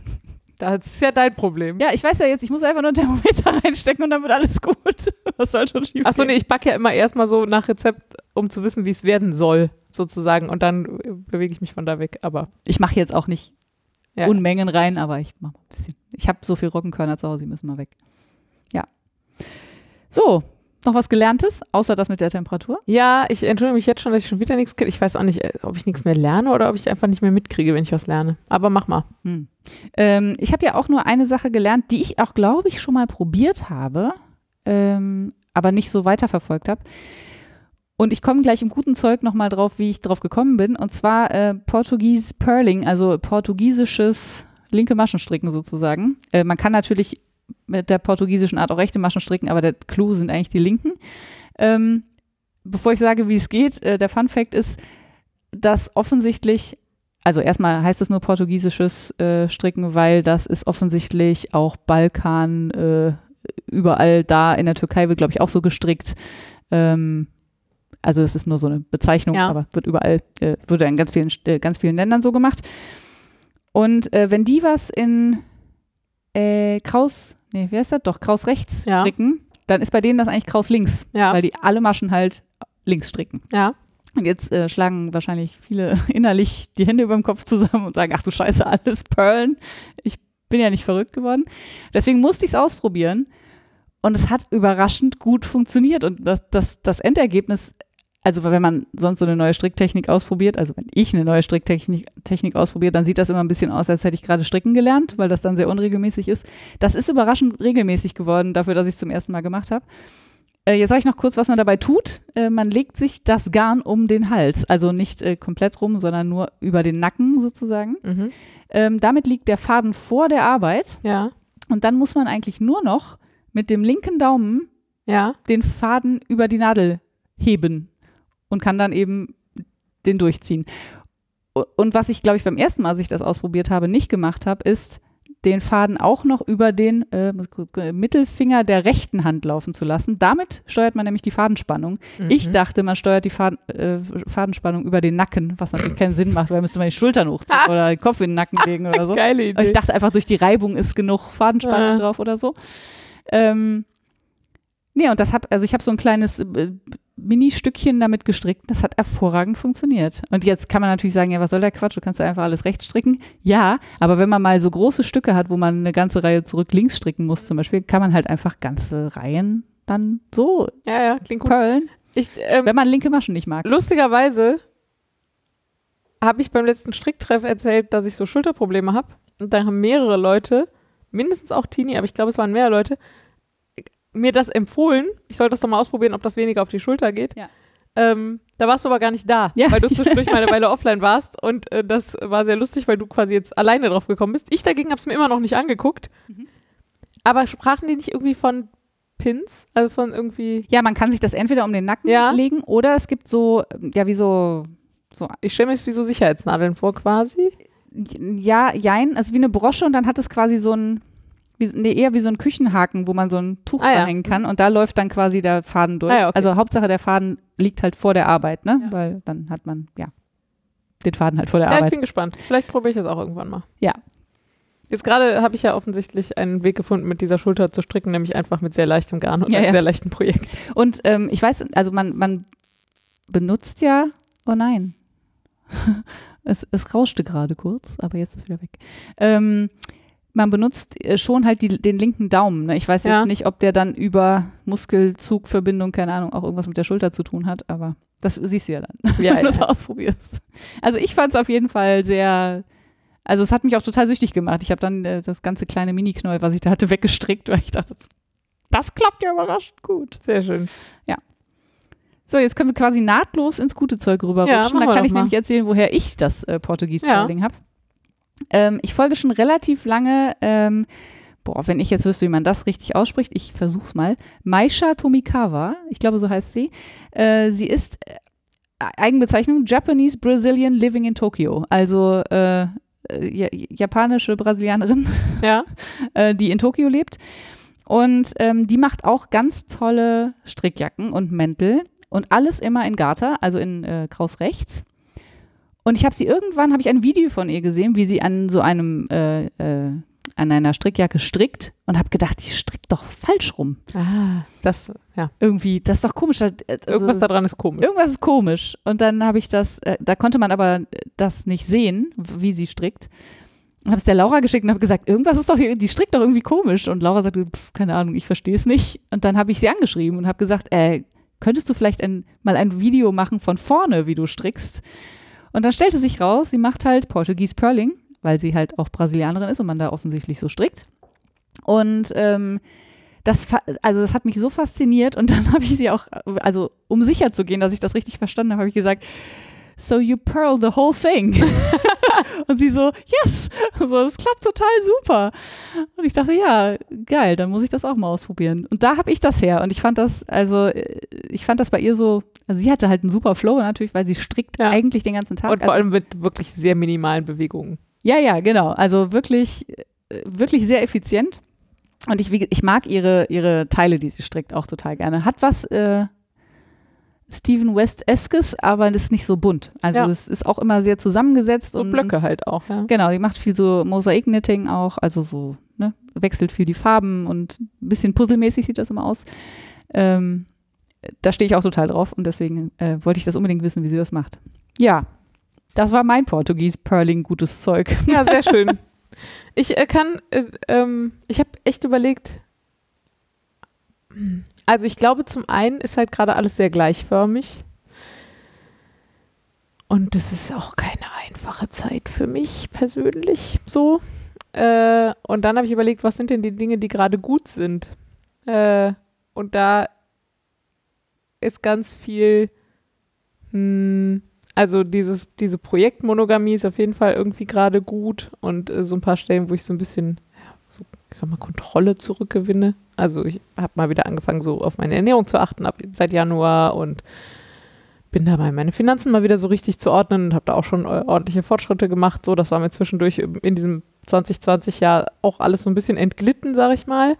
Das ist ja dein Problem. Ja, ich weiß ja jetzt, ich muss einfach nur ein Thermometer [laughs] reinstecken und dann wird alles gut. [laughs] Was soll schon schief Achso, nee, ich backe ja immer erstmal so nach Rezept, um zu wissen, wie es werden soll, sozusagen. Und dann äh, bewege ich mich von da weg. Aber Ich mache jetzt auch nicht Ja. Unmengen rein, aber ich mache ein bisschen. Ich habe so viel Roggenkörner zu Hause, die müssen mal weg. Ja. So, noch was Gelerntes, außer das mit der Temperatur? ja, ich entschuldige mich jetzt schon, dass ich schon wieder nichts kriege. Ich weiß auch nicht, äh, ob ich nichts mehr lerne oder ob ich einfach nicht mehr mitkriege, wenn ich was lerne. Aber mach mal. Hm. Ähm, ich habe ja auch nur eine Sache gelernt, die ich auch, glaube ich, schon mal probiert habe, ähm, aber nicht so weiterverfolgt habe. Und ich komme gleich im guten Zeug nochmal drauf, wie ich drauf gekommen bin. Und zwar äh, Portugies Purling, also portugiesisches linke Maschenstricken sozusagen. Äh, man kann natürlich mit der portugiesischen Art auch rechte Maschen stricken, aber der Clou sind eigentlich die linken. Ähm, bevor ich sage, wie es geht, äh, der Fun Fact ist, dass offensichtlich also erstmal heißt es nur portugiesisches äh, Stricken, weil das ist offensichtlich auch Balkan, äh, überall da in der Türkei wird, glaube ich, auch so gestrickt. Ähm, also es ist nur so eine Bezeichnung, Ja. aber wird überall, äh, wurde in ganz vielen, äh, ganz vielen Ländern so gemacht. Und äh, wenn die was in äh, Kraus, nee, wer ist das? Doch, Kraus rechts Ja. stricken, dann ist bei denen das eigentlich Kraus links, Ja. weil die alle Maschen halt links stricken. Ja. Und jetzt äh, schlagen wahrscheinlich viele [laughs] innerlich die Hände über dem Kopf zusammen und sagen, ach du Scheiße, alles Perlen. Ich bin ja nicht verrückt geworden. Deswegen musste ich es ausprobieren. Und es hat überraschend gut funktioniert. Und das, das, das Endergebnis, also wenn man sonst so eine neue Stricktechnik ausprobiert, also wenn ich eine neue Stricktechnik Technik ausprobiere, dann sieht das immer ein bisschen aus, als hätte ich gerade stricken gelernt, weil das dann sehr unregelmäßig ist. Das ist überraschend regelmäßig geworden, dafür, dass ich es zum ersten Mal gemacht habe. Äh, jetzt sage ich noch kurz, was man dabei tut. Äh, man legt sich das Garn um den Hals, also nicht äh, komplett rum, sondern nur über den Nacken sozusagen. Mhm. Ähm, damit liegt der Faden vor der Arbeit Ja, und dann muss man eigentlich nur noch mit dem linken Daumen ja. den Faden über die Nadel heben und kann dann eben den durchziehen. Und was ich, glaube ich, beim ersten Mal, als ich das ausprobiert habe, nicht gemacht habe, ist, den Faden auch noch über den äh, ich Mittelfinger der rechten Hand laufen zu lassen. Damit steuert man nämlich die Fadenspannung. Ich Mhm. dachte, man steuert die Faden, äh, Fadenspannung über den Nacken, was natürlich keinen Sinn macht, weil müsste man die Schultern hochziehen oder den Kopf in den Nacken legen oder so. Geile Und Idee. ich dachte einfach, durch die Reibung ist genug Fadenspannung Ah. drauf oder so. Ähm, nee, und das hab, also ich habe so ein kleines äh, Mini-Stückchen damit gestrickt. Das hat hervorragend funktioniert. Und jetzt kann man natürlich sagen, ja, was soll der Quatsch? Du kannst ja einfach alles rechts stricken. Ja, aber wenn man mal so große Stücke hat, wo man eine ganze Reihe zurück links stricken muss zum Beispiel, kann man halt einfach ganze Reihen dann so ja, ja, klingt gut. purlen, Ich, ähm, wenn man linke Maschen nicht mag. lustigerweise habe ich beim letzten Stricktreff erzählt, dass ich so Schulterprobleme habe. Und da haben mehrere Leute, mindestens auch Tini, aber ich glaube, es waren mehr Leute, mir das empfohlen. Ich sollte das doch mal ausprobieren, ob das weniger auf die Schulter geht. Ja. Ähm, da warst du aber gar nicht da, Ja. weil du zwischendurch mal eine [laughs] Weile offline warst. Und äh, das war sehr lustig, weil du quasi jetzt alleine drauf gekommen bist. Ich dagegen habe es mir immer noch nicht angeguckt. Mhm. Aber sprachen die nicht irgendwie von Pins? Also von irgendwie. Ja, man kann sich das entweder um den Nacken Ja. legen oder es gibt so, ja, wie so, so Ich stelle mir das wie so Sicherheitsnadeln vor, quasi. Ja, jein, also wie eine Brosche und dann hat es quasi so ein, wie, nee, eher wie so ein Küchenhaken, wo man so ein Tuch Ah, ja. hängen kann und da läuft dann quasi der Faden durch. Ah, ja, okay. Also Hauptsache der Faden liegt halt vor der Arbeit, ne? Ja. Weil dann hat man, ja, den Faden halt vor der Ja, ich Arbeit. bin gespannt. Vielleicht probiere ich das auch irgendwann mal. Ja. Jetzt gerade habe ich ja offensichtlich einen Weg gefunden, mit dieser Schulter zu stricken, nämlich einfach mit sehr leichtem Garn und einem sehr leichten Projekt. Und ähm, ich weiß, also man, man benutzt ja, oh nein, [laughs] es, es rauschte gerade kurz, aber jetzt ist es wieder weg. Ähm, man benutzt äh, schon halt die, den linken Daumen. Ne? Ich weiß Ja. jetzt nicht, ob der dann über Muskelzugverbindung, keine Ahnung, auch irgendwas mit der Schulter zu tun hat, aber das siehst du ja dann, [laughs] Ja, wenn du es ja. ausprobierst. Also ich fand es auf jeden Fall sehr, also es hat mich auch total süchtig gemacht. Ich habe dann äh, das ganze kleine Mini-Knäuel, was ich da hatte, [laughs] weggestrickt, weil ich dachte, das, das klappt ja überraschend gut. Sehr schön. So, jetzt können wir quasi nahtlos ins gute Zeug Ja, rüberrutschen. machen da wir kann ich mal. nämlich erzählen, woher ich das äh, portugies Ja. Habe. Ähm, ich folge schon relativ lange, ähm, boah, wenn ich jetzt wüsste, wie man das richtig ausspricht, ich versuch's mal. Maisha Tomikawa, ich glaube, so heißt sie. Äh, sie ist äh, Eigenbezeichnung Japanese Brazilian Living in Tokyo. Also äh, äh, ja- japanische Brasilianerin [laughs] Ja. äh, die in Tokio lebt. Und ähm, die macht auch ganz tolle Strickjacken und Mäntel und alles immer in Garter, also in äh, Kraus rechts. Und ich habe sie irgendwann, habe ich ein Video von ihr gesehen, wie sie an so einem, äh, äh, an einer Strickjacke strickt und habe gedacht, die strickt doch falsch rum. Ah, das, ja. Irgendwie, das ist doch komisch. Das- Also, Irgendwas daran ist komisch. Irgendwas ist komisch. Und dann habe ich das, äh, da konnte man aber das nicht sehen, wie sie strickt. Und habe es der Laura geschickt und habe gesagt, irgendwas ist doch hier, die strickt doch irgendwie komisch. Und Laura sagte, pf, keine Ahnung, ich verstehe es nicht. Und dann habe ich sie angeschrieben und habe gesagt, äh, könntest du vielleicht ein, mal ein Video machen von vorne, wie du strickst? Und dann stellte sich raus, sie macht halt Portuguese Purling, weil sie halt auch Brasilianerin ist und man da offensichtlich so strickt. Und ähm, das, also das hat mich so fasziniert und [laughs] dann habe ich sie auch, also um sicher zu gehen, dass ich das richtig verstanden habe, habe ich gesagt, so you pearl the whole thing. [laughs] [laughs] und sie so, yes, so, das klappt total super. Und ich dachte, ja, geil, dann muss ich das auch mal ausprobieren. Und da habe ich das her und ich fand das, also äh, ich fand das bei ihr so, also sie hatte halt einen super Flow natürlich, weil sie strickt Ja. eigentlich den ganzen Tag. Und vor allem mit wirklich sehr minimalen Bewegungen. ja, ja, genau. Also wirklich, äh, wirklich sehr effizient. Und ich, ich mag ihre, ihre Teile, die sie strickt, auch total gerne. Hat was äh, Stephen West-eskes, aber das ist nicht so bunt. Also Ja. es ist auch immer sehr zusammengesetzt. So und, Blöcke halt auch, ja. Genau, die macht viel so Mosaik-Knitting auch, also so, ne, wechselt viel die Farben und ein bisschen puzzelmäßig sieht das immer aus. Ähm, da stehe ich auch total drauf und deswegen äh, wollte ich das unbedingt wissen, wie sie das macht. Ja, das war mein Portugies Pearling gutes Zeug. Ja, sehr [laughs] schön. Ich äh, kann, äh, ähm, ich habe echt überlegt, also ich glaube, zum einen ist halt gerade alles sehr gleichförmig. Und das ist auch keine einfache Zeit für mich persönlich so. Äh, und dann habe ich überlegt, was sind denn die Dinge, die gerade gut sind? Äh, und da ist ganz viel, hm, also dieses, diese Projektmonogamie ist auf jeden Fall irgendwie gerade gut und äh, so ein paar Stellen, wo ich so ein bisschen, ich sag mal, Kontrolle zurückgewinne. Also ich habe mal wieder angefangen, so auf meine Ernährung zu achten ab seit Januar und bin dabei, meine Finanzen mal wieder so richtig zu ordnen und habe da auch schon äh, ordentliche Fortschritte gemacht. So, das war mir zwischendurch in diesem 2020 Jahr auch alles so ein bisschen entglitten, sag ich mal.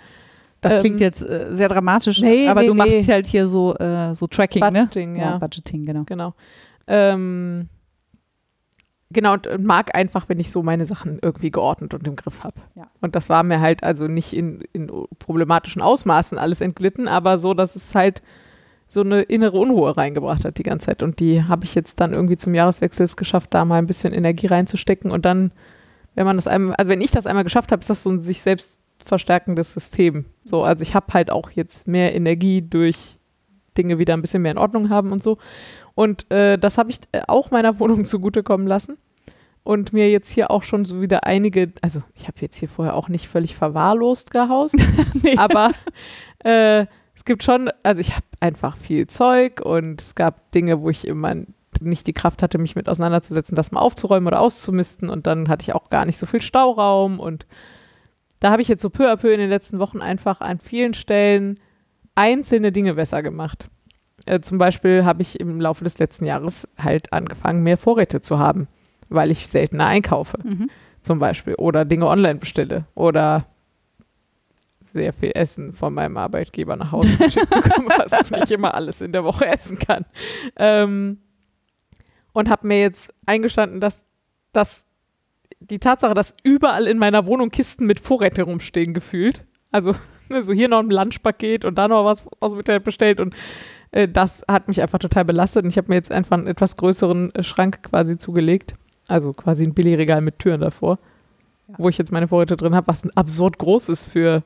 Das klingt ähm, jetzt äh, sehr dramatisch, nee, aber nee, du machst nee. halt hier so, äh, so Tracking, Budgeting, ne? ja. Budgeting, genau. Genau. Ähm, genau, und, mag einfach, wenn ich so meine Sachen irgendwie geordnet und im Griff habe. Ja. Und das war mir halt also nicht in, in problematischen Ausmaßen alles entglitten, aber so, dass es halt so eine innere Unruhe reingebracht hat die ganze Zeit. Und die habe ich jetzt dann irgendwie zum Jahreswechsel es geschafft, da mal ein bisschen Energie reinzustecken. Und dann, wenn man das einmal, also wenn ich das einmal geschafft habe, ist das so ein sich selbst verstärkendes System. So, also ich habe halt auch jetzt mehr Energie durch Dinge wieder ein bisschen mehr in Ordnung haben und so. Und äh, das habe ich äh, auch meiner [laughs] Wohnung zugutekommen lassen. Und mir jetzt hier auch schon so wieder einige, also ich habe jetzt hier vorher auch nicht völlig verwahrlost gehaust, [laughs] Nee. aber äh, es gibt schon, also ich habe einfach viel Zeug und es gab Dinge, wo ich immer nicht die Kraft hatte, mich mit auseinanderzusetzen, das mal aufzuräumen oder auszumisten und dann hatte ich auch gar nicht so viel Stauraum und da habe ich jetzt so peu à peu in den letzten Wochen einfach an vielen Stellen einzelne Dinge besser gemacht. Äh, zum Beispiel habe ich im Laufe des letzten Jahres halt angefangen, mehr Vorräte zu haben, weil ich seltener einkaufe, Mhm. zum Beispiel, oder Dinge online bestelle oder sehr viel Essen von meinem Arbeitgeber nach Hause [laughs] geschickt bekomme, was ich nicht immer alles in der Woche essen kann. Ähm, und habe mir jetzt eingestanden, dass, dass die Tatsache, dass überall in meiner Wohnung Kisten mit Vorräte rumstehen, gefühlt. Also [laughs] ne, so hier noch ein Lunchpaket und da noch was aus dem Internet bestellt und äh, das hat mich einfach total belastet und ich habe mir jetzt einfach einen etwas größeren äh, Schrank quasi zugelegt. Also quasi ein Billigregal mit Türen davor, Ja. wo ich jetzt meine Vorräte drin habe, was ein absurd groß ist für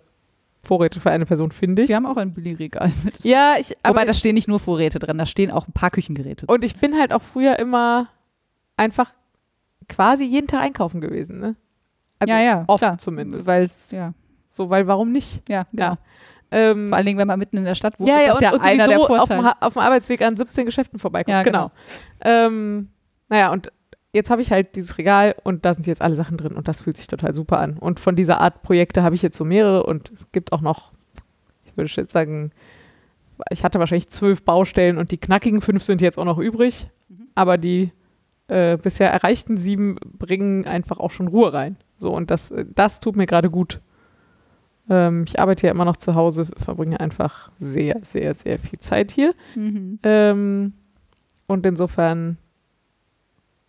Vorräte für eine Person, finde ich. Wir haben auch ein Billigregal mit. Ja, ich, aber Wobei, da stehen nicht nur Vorräte drin, da stehen auch ein paar Küchengeräte drin. Und ich bin halt auch früher immer einfach quasi jeden Tag einkaufen gewesen, ne? Also ja, ja, oft klar. zumindest. Weil es, ja, So, weil warum nicht? ja, genau. Ja. Ähm, Vor allen Dingen, wenn man mitten in der Stadt wohnt, ja, ist ja, das und, ja und einer der auf Vorteile. Ha- auf dem Arbeitsweg an 17 Geschäften vorbeikommt. Ja, genau. Ähm, naja, und jetzt habe ich halt dieses Regal und da sind jetzt alle Sachen drin und das fühlt sich total super an. Und von dieser Art Projekte habe ich jetzt so mehrere und es gibt auch noch, ich würde jetzt sagen, ich hatte wahrscheinlich zwölf Baustellen und die knackigen fünf sind jetzt auch noch übrig, Mhm. aber die äh, bisher erreichten sieben bringen einfach auch schon Ruhe rein. So, und das, äh, das tut mir gerade gut. Ähm, ich arbeite ja immer noch zu Hause, verbringe einfach sehr, sehr, sehr viel Zeit hier. Mhm. Ähm, und insofern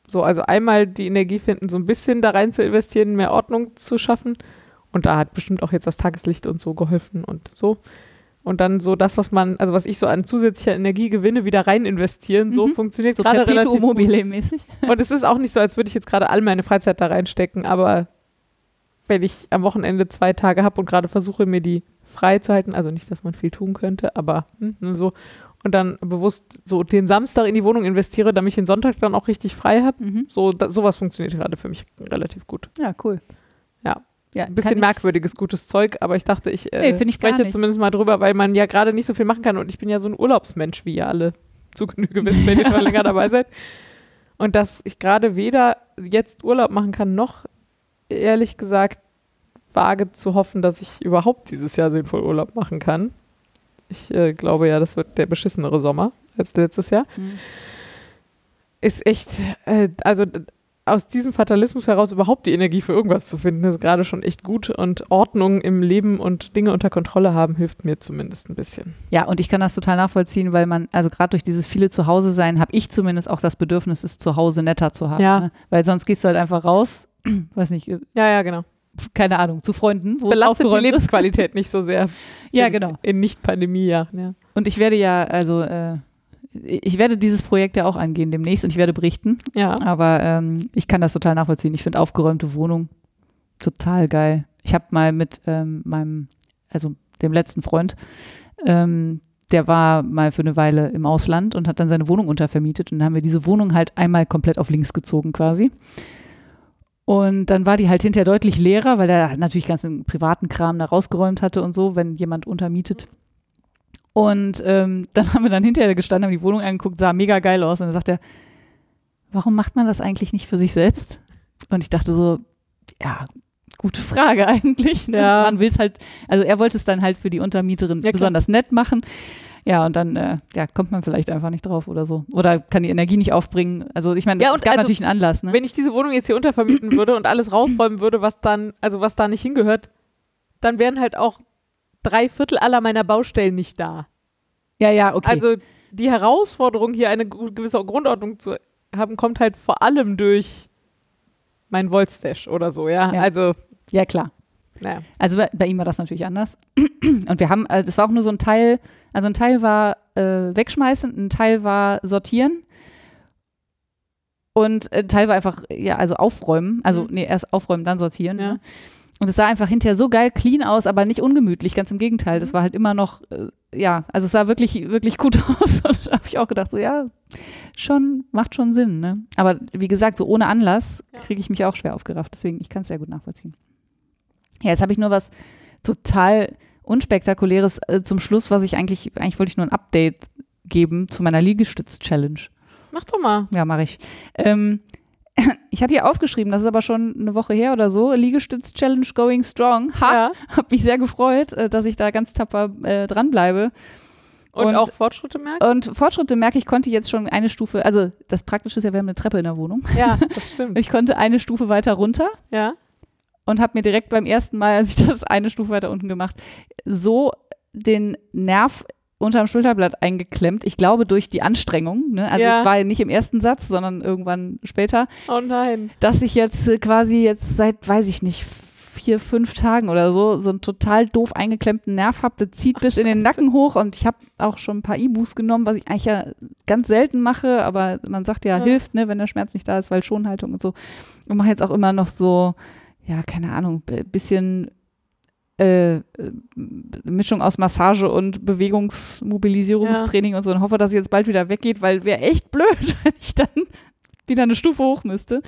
so, also einmal die Energie finden, so ein bisschen da rein zu investieren, mehr Ordnung zu schaffen. Und da hat bestimmt auch jetzt das Tageslicht und so geholfen und so. Und dann so das, was man, also was ich so an zusätzlicher Energie gewinne, wieder rein investieren, so Mhm. funktioniert So gerade relativ mobile mäßig. Und es ist auch nicht so, als würde ich jetzt gerade all meine Freizeit da reinstecken, aber wenn ich am Wochenende zwei Tage habe und gerade versuche, mir die frei zu halten, also nicht, dass man viel tun könnte, aber hm, ne, so, und dann bewusst so den Samstag in die Wohnung investiere, damit ich den Sonntag dann auch richtig frei habe, Mhm. so, da, sowas funktioniert gerade für mich relativ gut. Ja, cool. Ja. ja Ein bisschen merkwürdiges, gutes Zeug, aber ich dachte, ich äh, Nee, ich spreche zumindest mal drüber, weil man ja gerade nicht so viel machen kann und ich bin ja so ein Urlaubsmensch, wie ihr alle zu Genüge wisst, wenn ihr schon [laughs] länger dabei seid. Und dass ich gerade weder jetzt Urlaub machen kann, noch ehrlich gesagt wage zu hoffen, dass ich überhaupt dieses Jahr sinnvoll Urlaub machen kann. Ich äh, glaube ja, das wird der beschissenere Sommer als letztes Jahr. Mhm. ist echt, äh, also aus diesem Fatalismus heraus überhaupt die Energie für irgendwas zu finden, ist gerade schon echt gut. Und Ordnung im Leben und Dinge unter Kontrolle haben, hilft mir zumindest ein bisschen. Ja, und ich kann das total nachvollziehen, weil man, also gerade durch dieses viele Zuhause sein, habe ich zumindest auch das Bedürfnis, es zu Hause netter zu haben. Ja. Ne? Weil sonst gehst du halt einfach raus, [clears throat] weiß nicht, Ja, ja, genau. keine Ahnung, zu Freunden, wo Belastet die aufgeräumt ist. Lebensqualität nicht so sehr. [laughs] Ja, in, genau. In Nicht-Pandemie-Jahren, ja. Und ich werde ja, also äh, ich werde dieses Projekt ja auch angehen demnächst und ich werde berichten. Ja, Aber ähm, ich kann das total nachvollziehen. Ich finde aufgeräumte Wohnung Total geil. Ich habe mal mit ähm, meinem, also dem letzten Freund, ähm, der war mal für eine Weile im Ausland und hat dann seine Wohnung untervermietet und dann haben wir diese Wohnung halt einmal komplett auf links gezogen quasi. Und dann war die halt hinterher deutlich leerer, weil er natürlich ganzen privaten Kram da rausgeräumt hatte und so, wenn jemand untermietet. Und ähm, [laughs] dann haben wir dann hinterher gestanden, haben die Wohnung angeguckt, sah mega geil aus. Und dann sagt er, warum macht man das eigentlich nicht für sich selbst? Und ich dachte so, ja, gute Frage [laughs] eigentlich. Ne? Ja. Man will es halt, also er wollte es dann halt für die Untermieterin Ja, besonders nett machen. Ja, und dann äh, ja, kommt man vielleicht einfach nicht drauf oder so. Oder kann die Energie nicht aufbringen. Also ich meine, Ja, es gab also, natürlich einen Anlass, ne? Wenn ich diese Wohnung jetzt hier untervermieten [clears throat] würde und alles rausräumen würde, was dann, also was da nicht hingehört, dann wären halt auch drei Viertel aller meiner Baustellen nicht da. Ja, ja, okay. Also die Herausforderung, hier eine gewisse Grundordnung zu haben, kommt halt vor allem durch mein Voltstash oder so, ja. Ja. Also, ja, klar. Naja. Also bei, bei ihm war das natürlich anders. [clears throat] Und wir haben, also das war auch nur so ein Teil, also ein Teil war äh, wegschmeißen, ein Teil war sortieren und ein Teil war einfach, ja, also aufräumen. Also, Mhm. nee, erst aufräumen, dann sortieren. Ja. Ne? Und es sah einfach hinterher so geil clean aus, aber nicht ungemütlich, ganz im Gegenteil. Das Mhm. war halt immer noch, äh, ja, also es sah wirklich, wirklich gut [laughs] aus. Und da habe ich auch gedacht, so ja, schon, macht schon Sinn, ne? Aber wie gesagt, so ohne Anlass kriege ich mich auch schwer aufgerafft. Deswegen, ich kann es sehr gut nachvollziehen. Ja, jetzt habe ich nur was total unspektakuläres äh, zum Schluss, was ich eigentlich, eigentlich wollte ich nur ein Update geben zu meiner Liegestütz-Challenge. Mach doch mal. Ja, mache ich. Ähm, [laughs] ich habe hier aufgeschrieben, das ist aber schon eine Woche her oder so, Liegestütz-Challenge going strong. Ha, Ja. habe mich sehr gefreut, äh, dass ich da ganz tapfer äh, dranbleibe. Und, Und- auch Fortschritte merken? Und Fortschritte merke ich, konnte jetzt schon eine Stufe, also das Praktische ist ja, wir haben eine Treppe in der Wohnung. Ja, [laughs] das stimmt. Ich konnte eine Stufe weiter runter Ja. Und habe mir direkt beim ersten Mal, als ich das eine Stufe weiter unten gemacht, so den Nerv unterm Schulterblatt eingeklemmt. Ich glaube durch die Anstrengung. Ne? Also Ja. es war ja nicht im ersten Satz, sondern irgendwann später, Oh nein. dass ich jetzt äh, quasi jetzt seit, weiß ich nicht, vier, fünf Tagen oder so, so einen total doof eingeklemmten Nerv habe. Der zieht bis in den Scheiße. Nacken hoch und ich habe auch schon ein paar Ibus genommen, was ich eigentlich ja ganz selten mache, aber man sagt ja, Ja. hilft, ne, wenn der Schmerz nicht da ist, weil Schonhaltung und so. Und mache jetzt auch immer noch so, ja, keine Ahnung, bisschen äh, äh, Mischung aus Massage und Bewegungsmobilisierungstraining und so und hoffe, dass es jetzt bald wieder weggeht, weil wäre echt blöd, [laughs] wenn ich dann wieder eine Stufe hoch müsste.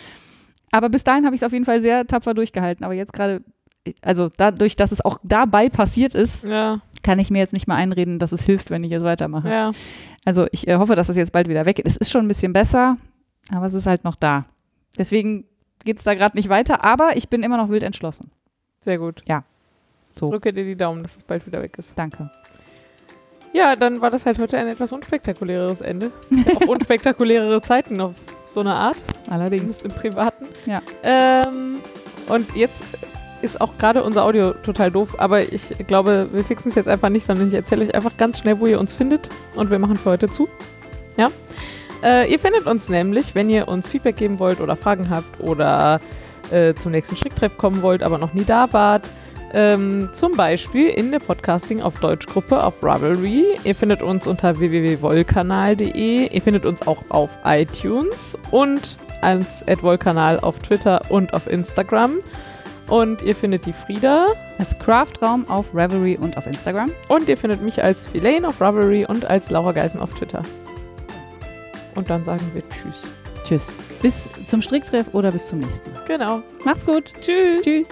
Aber bis dahin habe ich es auf jeden Fall sehr tapfer durchgehalten. Aber jetzt gerade, also dadurch, dass es auch dabei passiert ist, Ja, kann ich mir jetzt nicht mal einreden, dass es hilft, wenn ich jetzt weitermache. ja. Also ich äh, hoffe, dass es jetzt bald wieder weggeht. Es ist schon ein bisschen besser, aber es ist halt noch da. Deswegen geht es da gerade nicht weiter, aber ich bin immer noch wild entschlossen. Sehr gut. So. Drücke dir die Daumen, dass es bald wieder weg ist. Danke. Ja, dann war das halt heute ein etwas unspektakuläres Ende. Ja auch [laughs] unspektakulärere Zeiten auf so eine Art, Allerdings. im Privaten. Ja. Ähm, und jetzt ist auch gerade unser Audio total doof, aber ich glaube, wir fixen es jetzt einfach nicht, sondern ich erzähle euch einfach ganz schnell, wo ihr uns findet und wir machen für heute zu. Ja. Äh, ihr findet uns nämlich, wenn ihr uns Feedback geben wollt oder Fragen habt oder äh, zum nächsten Stricktreff kommen wollt, aber noch nie da wart. Ähm, zum Beispiel in der Podcasting auf Deutschgruppe auf Ravelry. Ihr findet uns unter www.wollkanal.de. Ihr findet uns auch auf iTunes und als @wollkanal auf Twitter und auf Instagram. Und ihr findet die Frieda Als Craftraum auf Revelry und auf Instagram. und ihr findet mich als Filane auf Ravelry und als Laura Geisen auf Twitter. Und dann sagen wir Tschüss. Tschüss. Bis zum Stricktreff oder bis zum nächsten Mal. Genau. Macht's gut. Tschüss. Tschüss.